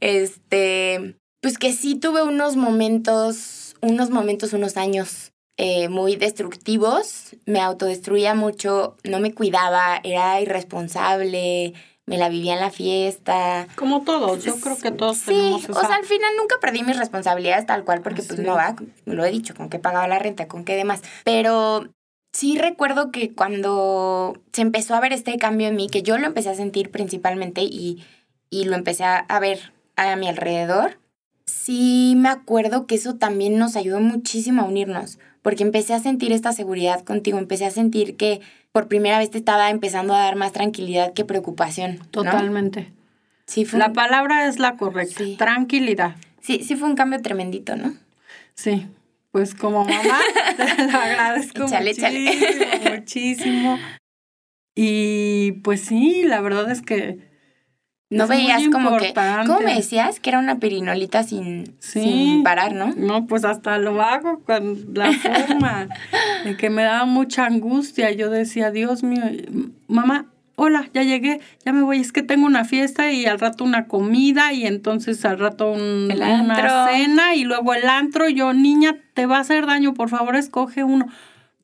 Este, pues que sí tuve unos momentos, unos momentos, unos años eh, muy destructivos. Me autodestruía mucho, no me cuidaba, era irresponsable, me la vivía en la fiesta. Como todos, yo creo que todos Sí, tenemos o esa... sea, al final nunca perdí mis responsabilidades tal cual, porque pues Sí. no va, lo he dicho, con qué pagaba la renta, con qué demás. Pero sí recuerdo que cuando se empezó a ver este cambio en mí, que yo lo empecé a sentir principalmente y, y lo empecé a, a ver a mi alrededor, sí me acuerdo que eso también nos ayudó muchísimo a unirnos, porque empecé a sentir esta seguridad contigo, empecé a sentir que por primera vez te estaba empezando a dar más tranquilidad que preocupación. ¿no? Totalmente. Sí, fue La un- palabra es la correcta. Sí. Tranquilidad. sí, sí fue un cambio tremendito, ¿no? Sí. Pues como mamá, te lo agradezco Échale, muchísimo, échale. muchísimo. Y pues sí, la verdad es que No Es veías como que. importante. ¿Cómo me decías? Que era una pirinolita sin, Sí. sin parar, ¿no? No, pues hasta lo hago con la forma de que me daba mucha angustia. Yo decía, Dios mío, mamá, hola, ya llegué, ya me voy, es que tengo una fiesta y al rato una comida y entonces al rato un- una cena y luego el antro. Yo, niña, te va a hacer daño, por favor, escoge uno.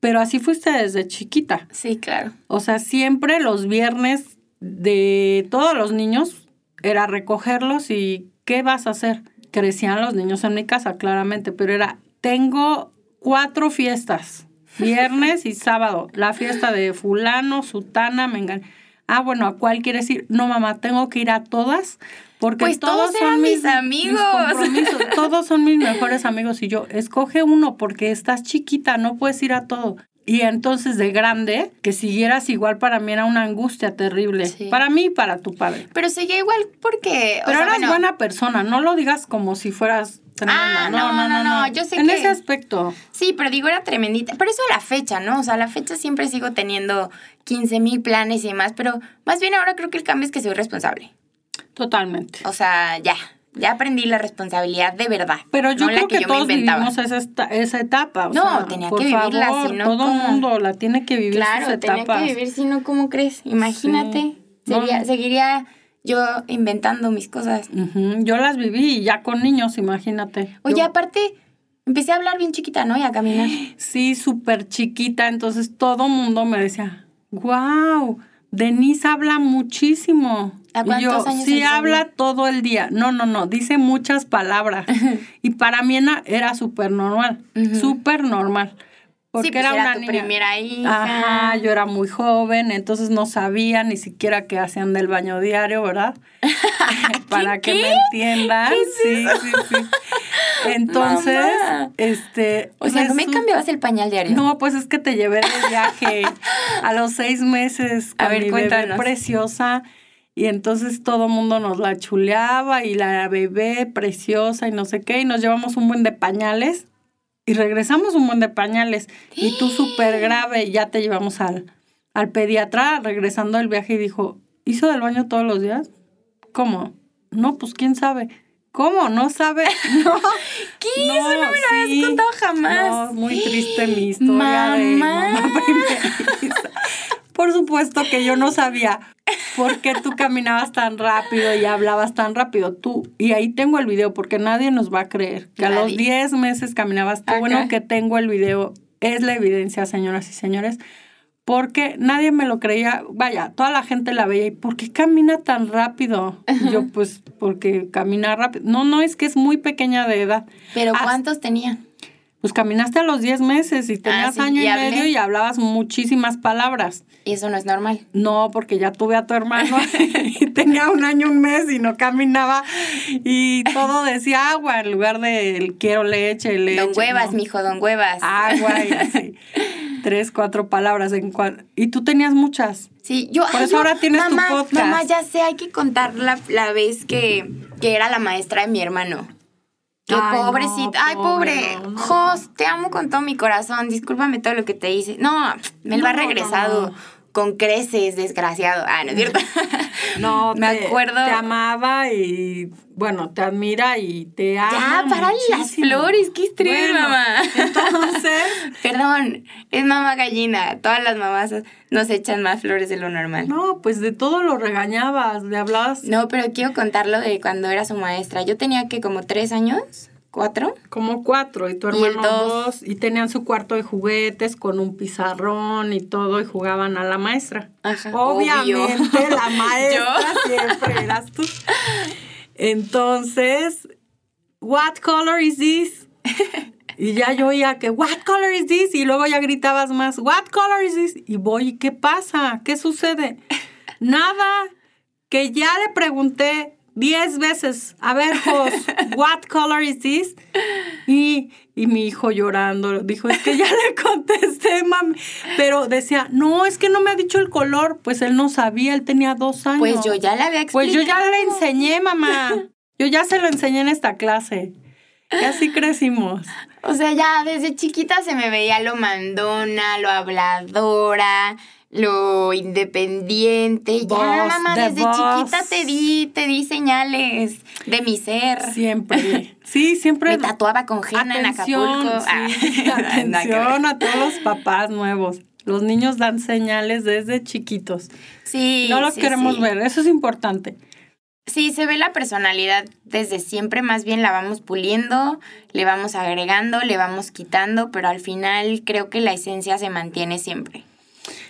Pero así fuiste desde chiquita. Sí, claro. O sea, siempre los viernes de todos los niños era recogerlos y ¿qué vas a hacer? Crecían los niños en mi casa, claramente, pero era, tengo cuatro fiestas, viernes y sábado, la fiesta de fulano, sutana, mengan. Ah, bueno, ¿a cuál quieres ir? No, mamá, tengo que ir a todas porque Pues todos, todos son mis, mis amigos. todos son mis mejores amigos y yo, escoge uno porque estás chiquita, no puedes ir a todo. Y entonces de grande, que siguieras igual para mí era una angustia terrible. Sí. Para mí y para tu padre. Pero seguía igual porque. o Pero sea, eras bueno, buena persona, no lo digas como si fueras. Ah, no, no, no, yo sé En que- ese aspecto. Sí, pero digo, era tremendita. Pero eso a la fecha, ¿no? O sea, a la fecha siempre sigo teniendo 15 mil planes y demás, pero más bien ahora creo que el cambio es que soy responsable. Totalmente. O sea, ya. Ya aprendí la responsabilidad de verdad. Pero yo no la creo que, yo me todos vivimos esa, esta- esa etapa. o No, sea, tenía por que vivirla, favor, si no, todo el mundo la tiene que vivir sus Claro, tenía etapas. que vivir, si no, ¿cómo crees? Imagínate. Sí. Sería- No. Seguiría yo inventando mis cosas. Yo las viví ya con niños, imagínate. Oye, Yo- aparte, empecé a hablar bien chiquita, ¿no? Y a caminar. sí, súper chiquita, entonces todo mundo me decía, wow, Denise habla muchísimo. ¿A Y yo, años sí, habla todo el día. No, no, no, dice muchas palabras. y para mí era, súper normal, Ujú. súper normal. Porque sí, pues era era, una tu niña. primera hija. Ajá, yo era muy joven, entonces no sabía ni siquiera qué hacían del baño diario, ¿verdad? Para que me entiendan. sí, sí, sí. Entonces, Mamá. este. O sea, ¿no me cambiabas el pañal diario? No, pues es que te llevé de viaje a los seis meses con A ver, mi bebé preciosa. Y entonces todo mundo nos la chuleaba y la bebé preciosa y no sé qué. Y nos llevamos un buen de pañales y regresamos un buen de pañales. Y tú súper grave, ya te llevamos al, al pediatra regresando del viaje y dijo, ¿hizo del baño todos los días? ¿Cómo? No, pues quién sabe. ¿Cómo? ¿No sabe? No. ¿Qué? Eso no me lo habías contado jamás. No, muy triste mi historia de Mamá. mamá primeriza. Por supuesto que yo no sabía por qué tú caminabas tan rápido y hablabas tan rápido. Tú, y ahí tengo el video porque nadie nos va a creer que a los Nadie. 10 meses caminabas tú. Bueno, que tengo el video. Es la evidencia, señoras y señores. Porque nadie me lo creía. Vaya, toda la gente la veía. ¿Y por qué camina tan rápido? Y yo, pues, porque camina rápido. No, no, es que es muy pequeña de edad. ¿Pero Hasta- cuántos tenían? Pues caminaste a los 10 meses y tenías sí, año y medio y hablabas muchísimas palabras. Y eso no es normal. No, porque ya tuve a tu hermano y tenía un año, un mes y no caminaba y todo decía agua en lugar de el quiero leche, leche. don Huevas, no. mijo, don Huevas. Agua y así. Tres, cuatro palabras en cua- Y tú tenías muchas. Sí, yo. Por eso yo- ahora tienes tu mamá, podcast. Mamá, ya sé, hay que contar la, la vez que, que era la maestra de mi hermano. Qué Ay, no, pobrecita. Ay, pobre. no. Jos, te amo con todo mi corazón. Discúlpame todo lo que te hice. No, me lo ha regresado. Con creces, desgraciado. Ah, ¿no es cierto? No, Me te- acuerdo- Te amaba y, bueno, te admira y te ama. ya, para las flores. Qué estrés, Bueno, mamá. Entonces, Perdón, es mamá gallina. Todas las mamás nos echan más flores de lo normal. no, pues de todo lo regañabas, le hablabas No, pero quiero contarlo de cuando era su maestra. Yo tenía que como tres años, cuatro. como cuatro y tu Y hermano dos. dos. y tenían su cuarto de juguetes con un pizarrón y todo y jugaban a la maestra. Ajá, Obviamente obvio. la maestra siempre eras tú. Entonces, what color is this? Y ya yo oía que, what color is this? Y luego ya gritabas más, what color is this? Y voy, ¿qué pasa? ¿Qué sucede? Nada, que ya le pregunté diez veces, a ver, Jos, what color is this? Y, y mi hijo llorando, dijo, es que ya le contesté, mami. Pero decía, no, es que no me ha dicho el color. Pues él no sabía, él tenía dos años. Pues yo ya le había explicado. Pues yo ya le enseñé, mamá. Yo ya se lo enseñé en esta clase. Y así crecimos. O sea, ya desde chiquita se me veía lo mandona, lo habladora, lo independiente. Ya, Boss, mamá, desde chiquita te di, te di señales de mi ser. Siempre. Sí, siempre. Me tatuaba con henna en Acapulco. sí, Ah, atención a todos los papás nuevos. Los niños dan señales desde chiquitos. Sí, No los sí, queremos sí. ver, eso es importante. Sí, se ve la personalidad desde siempre, más bien la vamos puliendo, le vamos agregando, le vamos quitando, pero al final creo que la esencia se mantiene siempre.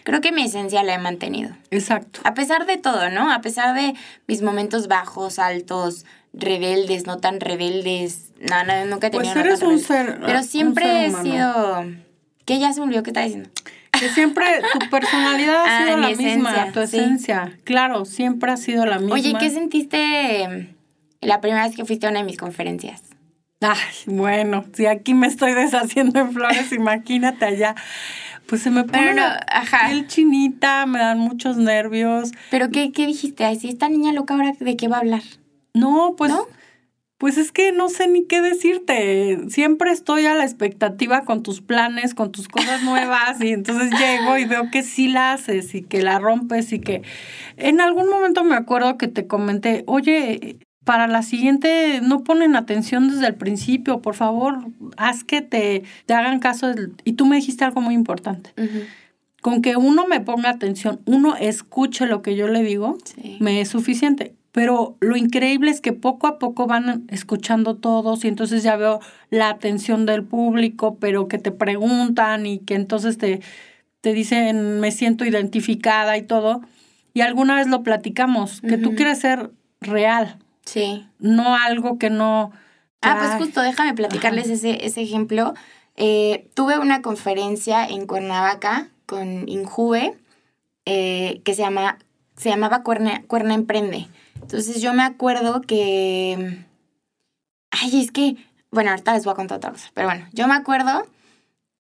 Creo que mi esencia la he mantenido. Exacto. A pesar de todo, ¿no? A pesar de mis momentos bajos, altos, rebeldes, no tan rebeldes. No, no, nunca he Pues tenido uno eres un ser- Pero un siempre ser he sido... ¿Qué ya se me olvidó qué está diciendo? Que siempre tu personalidad ha Ah, sido la misma, esencia, tu sí. esencia. Claro, siempre ha sido la misma. Oye, ¿qué sentiste em, la primera vez que fuiste a una de mis conferencias? Ay, bueno, si aquí me estoy deshaciendo en flores, imagínate allá. Pues se me pone Pero no, la ajá. piel chinita, me dan muchos nervios. ¿Pero qué, qué dijiste? Ay, si esta niña loca ahora, ¿de qué va a hablar? No, pues, ¿No? pues es que no sé ni qué decirte. Siempre estoy a la expectativa con tus planes, con tus cosas nuevas, y entonces llego y veo que sí la haces y que la rompes y que en algún momento me acuerdo que te comenté, oye, para la siguiente no ponen atención desde el principio, por favor, haz que te, te hagan caso. del-". Y tú me dijiste algo muy importante. Con que uno me ponga atención, uno escuche lo que yo le digo, Sí. me es suficiente. Pero lo increíble es que poco a poco van escuchando todos y entonces ya veo la atención del público, pero que te preguntan y que entonces te, te dicen me siento identificada y todo. Y alguna vez lo platicamos, que tú quieres ser real, Sí. no algo que no... Ah, pues justo, déjame platicarles ese, ese ejemplo. Eh, tuve una conferencia en Cuernavaca con Injuve eh, que se, llama, se llamaba Cuerna, Cuerna Emprende. Entonces yo me acuerdo que... Ay, es que... Bueno, ahorita les voy a contar otra cosa. Pero bueno, yo me acuerdo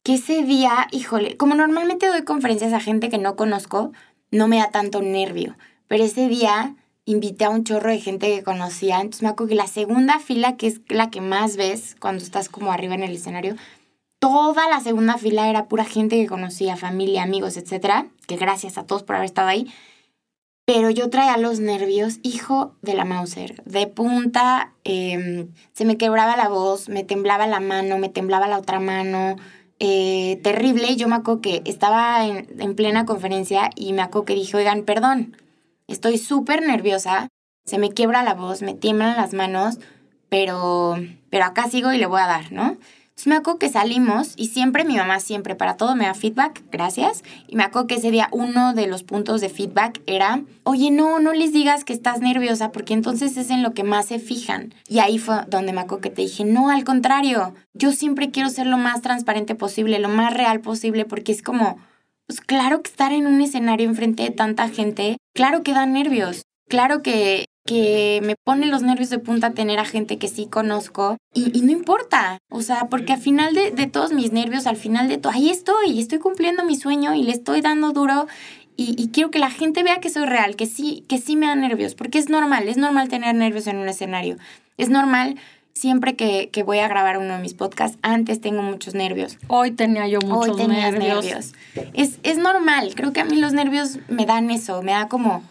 que ese día, híjole, como normalmente doy conferencias a gente que no conozco, no me da tanto nervio. Pero ese día invité a un chorro de gente que conocía. Entonces me acuerdo que la segunda fila, que es la que más ves cuando estás como arriba en el escenario, toda la segunda fila era pura gente que conocía, familia, amigos, etcétera. Que gracias a todos por haber estado ahí. Pero yo traía los nervios, hijo de la Mauser, de punta, eh, se me quebraba la voz, me temblaba la mano, me temblaba la otra mano, eh, terrible. Yo me acuerdo que estaba en, en plena conferencia y me acuerdo que dije, oigan, perdón, estoy súper nerviosa, se me quiebra la voz, me tiemblan las manos, pero, pero acá sigo y le voy a dar, ¿no? Entonces me acuerdo que salimos y siempre mi mamá, siempre para todo me da feedback, gracias. Y me acuerdo que ese día uno de los puntos de feedback era, oye, no, no les digas que estás nerviosa porque entonces es en lo que más se fijan. Y ahí fue donde me acuerdo que te dije, no, al contrario, yo siempre quiero ser lo más transparente posible, lo más real posible porque es como, pues claro que estar en un escenario enfrente de tanta gente, claro que da nervios, claro que, que me pone los nervios de punta tener a gente que sí conozco y, y no importa, o sea, porque al final de, de todos mis nervios, al final de todo, ahí estoy, estoy cumpliendo mi sueño y le estoy dando duro y, y quiero que la gente vea que soy real, que sí, que sí me da nervios, porque es normal, es normal tener nervios en un escenario, es normal. Siempre que, que voy a grabar uno de mis podcasts, antes tengo muchos nervios. Hoy tenía yo muchos Hoy nervios. nervios. Es, es normal, creo que a mí los nervios me dan eso, me da como,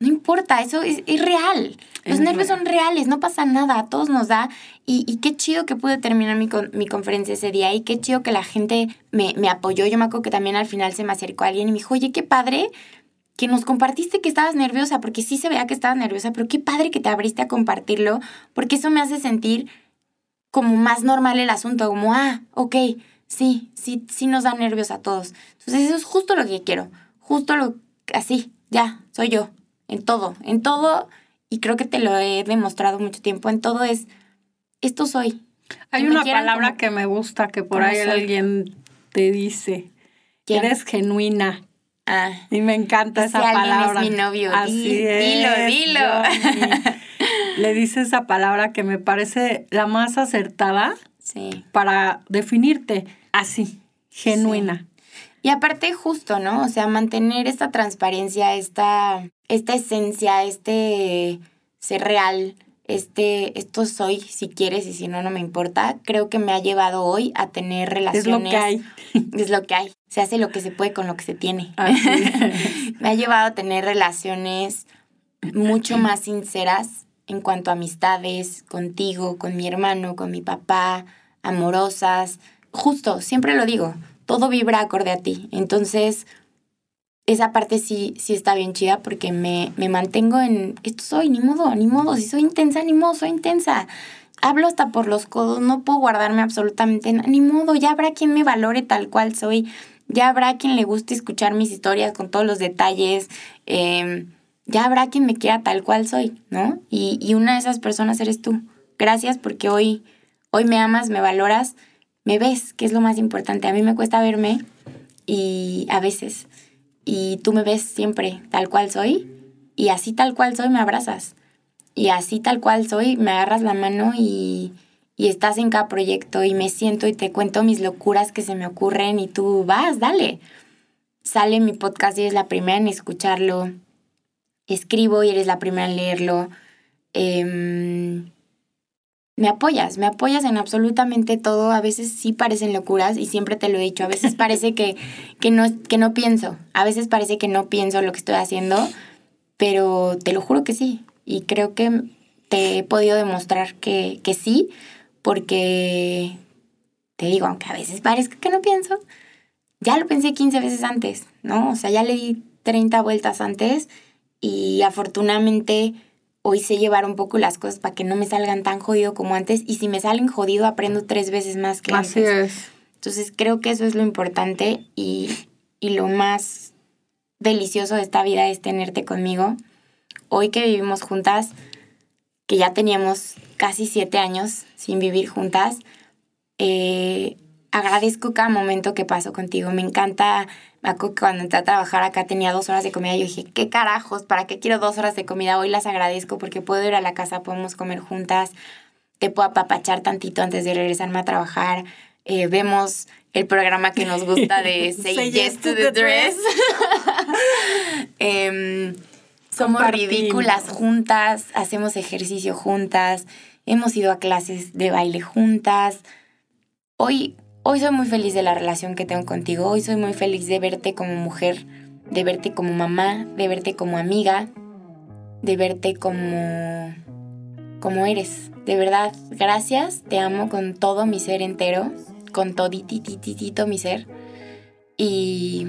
no importa, eso es, es real. Los Es nervios real. son reales, no pasa nada, a todos nos da. Y, y qué chido que pude terminar mi, con- mi conferencia ese día y qué chido que la gente me, me apoyó. Yo me acuerdo que también al final se me acercó alguien y me dijo, oye, qué padre que nos compartiste que estabas nerviosa, porque sí se veía que estabas nerviosa, pero qué padre que te abriste a compartirlo, porque eso me hace sentir como más normal el asunto, como, ah, ok, sí, sí, sí nos da nervios a todos. Entonces eso es justo lo que quiero, justo lo, así, ya, soy yo, en todo, en todo, y creo que te lo he demostrado mucho tiempo, en todo es, esto soy. Hay Que una palabra como- que me gusta que por ahí soy. alguien te dice. ¿Quién? Eres genuina. Ah, Y me encanta esa alguien es palabra. mi novio. Así Di- es. dilo, dilo. Le dice esa palabra que me parece la más acertada sí. para definirte así, genuina. Y aparte justo, ¿no? O sea, mantener esta transparencia, esta, esta esencia, este ser real, este, esto soy si quieres y si no, no me importa, creo que me ha llevado hoy a tener Es relaciones. lo que hay. Es lo que hay. Se hace lo que se puede con lo que se tiene. Me ha llevado a tener relaciones mucho más sinceras en cuanto a amistades, contigo, con mi hermano, con mi papá, amorosas. Justo, siempre lo digo, todo vibra acorde a ti. Entonces, esa parte sí, sí está bien chida porque me, me mantengo en, esto soy, ni modo, ni modo, si soy intensa, ni modo, soy intensa. Hablo hasta por los codos, no puedo guardarme absolutamente nada, ni modo, ya habrá quien me valore tal cual soy, ya habrá quien le guste escuchar mis historias con todos los detalles, eh, ya habrá quien me quiera tal cual soy, ¿no? Y, y una de esas personas eres tú. Gracias porque hoy, hoy me amas, me valoras, me ves, que es lo más importante. A mí me cuesta verme y a veces. Y tú me ves siempre tal cual soy y así tal cual soy me abrazas. Y así tal cual soy me agarras la mano y, y estás en cada proyecto y me siento y te cuento mis locuras que se me ocurren y tú vas, dale. Sale mi podcast y eres la primera en escucharlo. Escribo y eres la primera en leerlo. Em, me apoyas, me apoyas en absolutamente todo. A veces sí parecen locuras y siempre te lo he dicho. A veces parece que, que, no, que no pienso. A veces parece que no pienso lo que estoy haciendo, pero te lo juro que sí. Y creo que te he podido demostrar que, que sí, porque te digo, aunque a veces parezca que no pienso, ya lo pensé 15 veces antes, ¿no? O sea, ya le di 30 vueltas antes y afortunadamente hoy sé llevar un poco las cosas para que no me salgan tan jodido como antes y si me salen jodido aprendo tres veces más que Así antes. es. Entonces creo que eso es lo importante y, y lo más delicioso de esta vida es tenerte conmigo. Hoy que vivimos juntas, que ya teníamos casi siete años sin vivir juntas, eh, agradezco cada momento que paso contigo. Me encanta, me acuerdo que cuando entré a trabajar acá tenía dos horas de comida. Yo dije, ¿qué carajos? ¿Para qué quiero dos horas de comida? Hoy las agradezco porque puedo ir a la casa, podemos comer juntas, te puedo apapachar tantito antes de regresarme a trabajar. Eh, vemos el programa que nos gusta de Say, yes, to the, dress. Em, somos ridículas juntas, hacemos ejercicio juntas, hemos ido a clases de baile juntas. Hoy, hoy soy muy feliz de la relación que tengo contigo. Hoy soy muy feliz de verte como mujer, de verte como mamá, de verte como amiga, de verte como como eres. De verdad, gracias. Te amo con todo mi ser entero, con toditititito mi ser. Y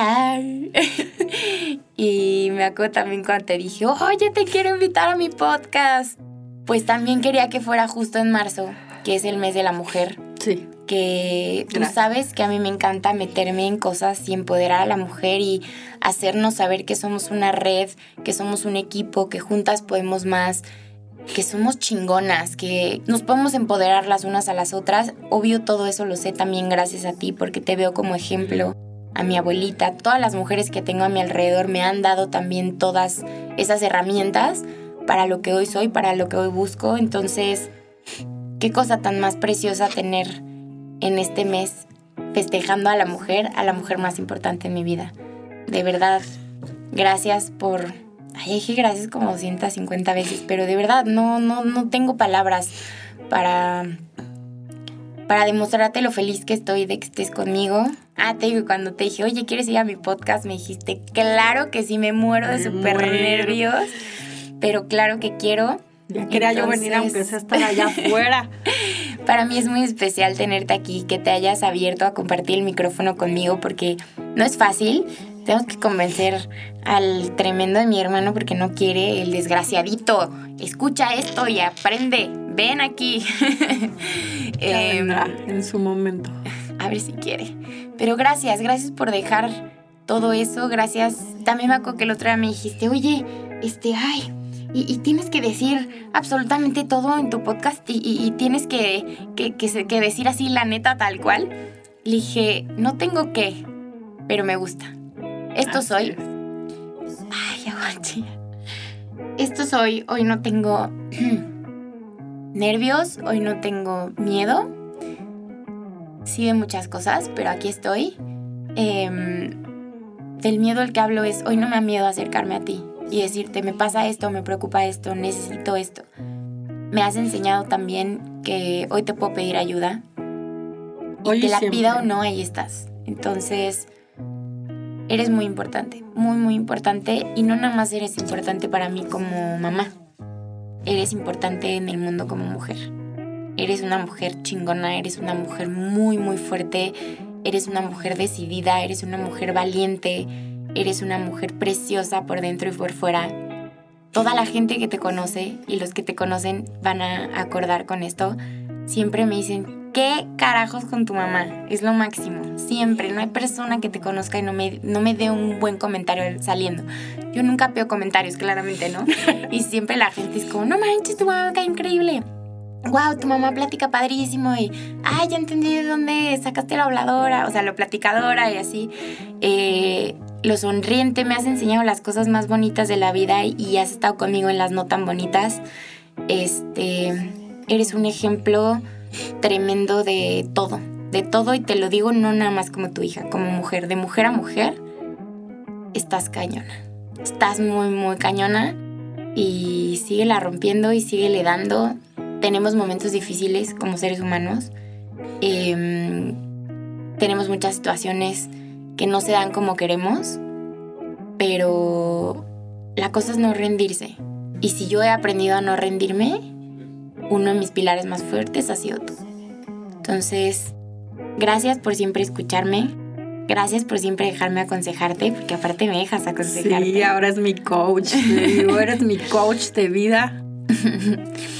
Ay. y me acuerdo también cuando te dije, oye, te quiero invitar a mi podcast. Pues también quería que fuera justo en marzo, que es el mes de la mujer Sí. que tú Gracias. sabes que a mí me encanta meterme en cosas y empoderar a la mujer y hacernos saber que somos una red, que somos un equipo, que juntas podemos más, que somos chingonas, que nos podemos empoderar las unas a las otras. Obvio todo eso lo sé también gracias a ti porque te veo como ejemplo. A mi abuelita, todas las mujeres que tengo a mi alrededor me han dado también todas esas herramientas para lo que hoy soy, para lo que hoy busco. Entonces, qué cosa tan más preciosa tener en este mes festejando a la mujer, a la mujer más importante en mi vida. De verdad, gracias por... Ay, dije gracias como 250 veces, pero de verdad no, no, no tengo palabras para, para demostrarte lo feliz que estoy de que estés conmigo. Ah, te digo, cuando te dije, oye, ¿quieres ir a mi podcast? Me dijiste, claro que sí, me muero de súper nervios, pero claro que quiero. Ya quería yo venir aunque sea estar allá afuera. Para mí es muy especial tenerte aquí, que te hayas abierto a compartir el micrófono conmigo porque no es fácil. Tenemos que convencer al tremendo de mi hermano porque no quiere, el desgraciadito. Escucha esto y aprende. Ven aquí. Vendrá en su momento. A ver si quiere. Pero gracias, gracias por dejar todo eso. Gracias. También me acuerdo que el otro día me dijiste, oye, este, ay, y, y tienes que decir absolutamente todo en tu podcast y, y- y tienes que, que, que se- que decir así la neta tal cual. Le dije, no tengo que, pero me gusta. Esto soy. Ay, aguante. Esto soy. Hoy no tengo nervios, hoy no tengo miedo. Sí de muchas cosas, pero aquí estoy. Em, del miedo el que hablo es, hoy no me da miedo acercarme a ti y decirte, me pasa esto, me preocupa esto, necesito esto. Me has enseñado también que hoy te puedo pedir ayuda. Y Hoy te la siempre. pida o no, ahí estás. Entonces, eres muy importante, muy, muy importante. Y no nada más eres importante para mí como mamá. Eres importante en el mundo como mujer. Eres una mujer chingona, eres una mujer muy, muy fuerte. Eres una mujer decidida, eres una mujer valiente. Eres una mujer preciosa por dentro y por fuera. Toda la gente que te conoce y los que te conocen van a acordar con esto. Siempre me dicen, ¿qué carajos con tu mamá? Es lo máximo. Siempre. No hay persona que te conozca y no me, no me dé un buen comentario saliendo. Yo nunca veo comentarios, claramente, ¿no? Y siempre la gente es como, no manches, tu mamá, qué increíble. Wow, tu mamá platica padrísimo y, ay, ya entendí de dónde sacaste la habladora, o sea, la platicadora y así. Eh, lo sonriente, me has enseñado las cosas más bonitas de la vida y has estado conmigo en las no tan bonitas. Este, eres un ejemplo tremendo de todo, de todo y te lo digo no nada más como tu hija, como mujer, de mujer a mujer, estás cañona. Estás muy, muy cañona y sigue la rompiendo y sigue le dando tenemos momentos difíciles como seres humanos. Em, tenemos muchas situaciones que no se dan como queremos, pero la cosa es no rendirse. Y si yo he aprendido a no rendirme, uno de mis pilares más fuertes ha sido tú. Entonces, gracias por siempre escucharme. Gracias por siempre dejarme aconsejarte, porque aparte me dejas aconsejarte. Sí, ahora es mi coach. eres mi coach de vida.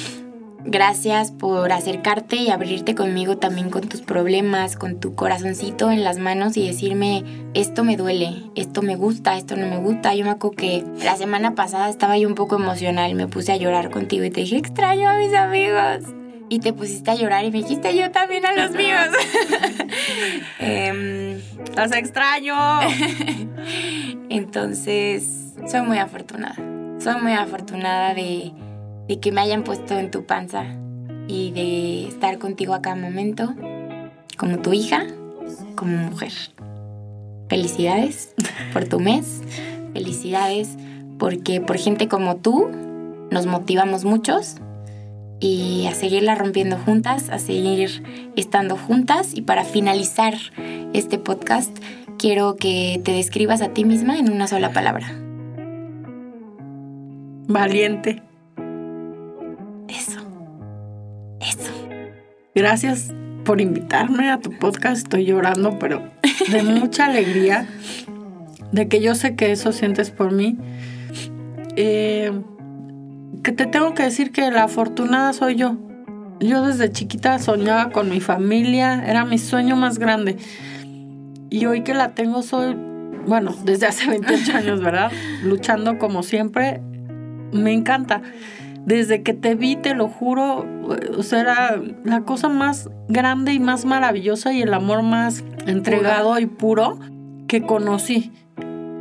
Gracias por acercarte y abrirte conmigo también con tus problemas, con tu corazoncito en las manos y decirme, esto me duele, esto me gusta, esto no me gusta. Yo me acuerdo que la semana pasada estaba yo un poco emocional, me puse a llorar contigo y te dije, extraño a mis amigos. Y te pusiste a llorar y me dijiste, yo también a los míos. eh, los extraño. Entonces, soy muy afortunada. Soy muy afortunada de de que me hayan puesto en tu panza y de estar contigo a cada momento, como tu hija, como mujer. Felicidades por tu mes, felicidades porque por gente como tú nos motivamos muchos y a seguirla rompiendo juntas, a seguir estando juntas y para finalizar este podcast quiero que te describas a ti misma en una sola palabra. Valiente. Gracias por invitarme a tu podcast. Estoy llorando, pero de mucha alegría, de que yo sé que eso sientes por mí. Eh, que te tengo que decir que la afortunada soy yo. Yo desde chiquita soñaba con mi familia, era mi sueño más grande. Y hoy que la tengo soy, bueno, desde hace 28 años, ¿verdad? Luchando como siempre, me encanta desde que te vi, te lo juro, o sea, era la cosa más grande y más maravillosa y el amor más entregado y puro que conocí.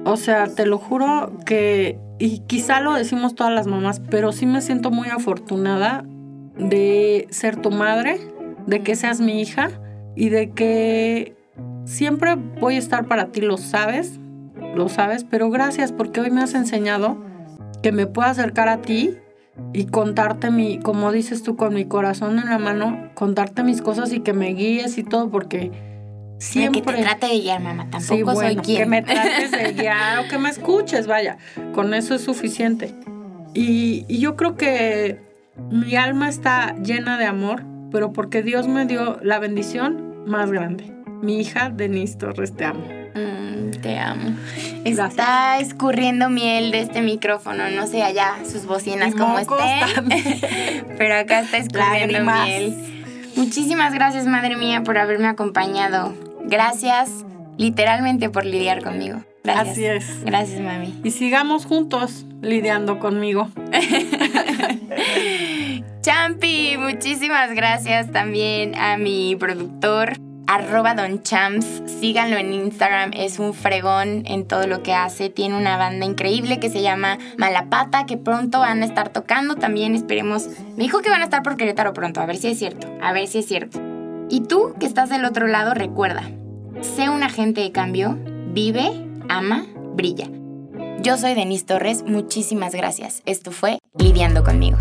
O sea, te lo juro que, y quizá lo decimos todas las mamás, pero sí me siento muy afortunada de ser tu madre, de que seas mi hija y de que siempre voy a estar para ti, lo sabes, lo sabes, pero gracias porque hoy me has enseñado que me puedo acercar a ti y contarte mi, como dices tú, con mi corazón en la mano, contarte mis cosas y que me guíes y todo, porque siempre... Que te trate de guiar, mamá, tampoco soy quien. Que me trates de guiar o que me escuches, vaya, con eso es suficiente. Y, y yo creo que mi alma está llena de amor, pero porque Dios me dio la bendición más grande. Mi hija Denise Torres, te amo. Te amo. Está escurriendo miel de este micrófono. No sé allá sus bocinas como estén. Pero acá está escurriendo miel. Muchísimas gracias, madre mía, por haberme acompañado. Gracias, literalmente, por lidiar conmigo. Gracias. Así es. Gracias, mami. Y sigamos juntos lidiando conmigo. Champi, muchísimas gracias también a mi productor arroba Don Champs, síganlo en Instagram, es un fregón en todo lo que hace, tiene una banda increíble que se llama Malapata, que pronto van a estar tocando, también esperemos, me dijo que van a estar por Querétaro pronto, a ver si es cierto, a ver si es cierto. Y tú que estás del otro lado, recuerda, sé un agente de cambio, vive, ama, brilla. Yo soy Denise Torres, muchísimas gracias. Esto fue Lidiando conmigo.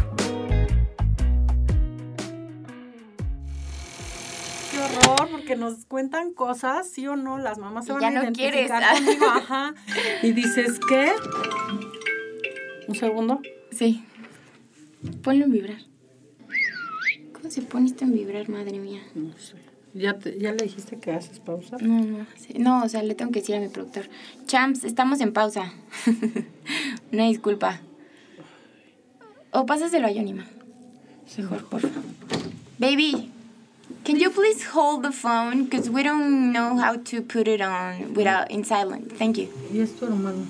Porque nos cuentan cosas, sí o no, las mamás se van a identificar conmigo, ajá. Y dices, ¿qué? ¿Un segundo? Sí. Ponlo en vibrar. ¿Cómo se pone esto en vibrar, madre mía? No sé. ¿Ya, ¿Ya le dijiste que haces pausa? No, no. No, o sea, le tengo que decir a mi productor. Champs, estamos en pausa. Una disculpa. O pásaselo a Yonima. Mejor, por favor. Baby, Can you please hold the phone? Because we don't know how to put it on without in silent. Thank you. Y esto, hermano.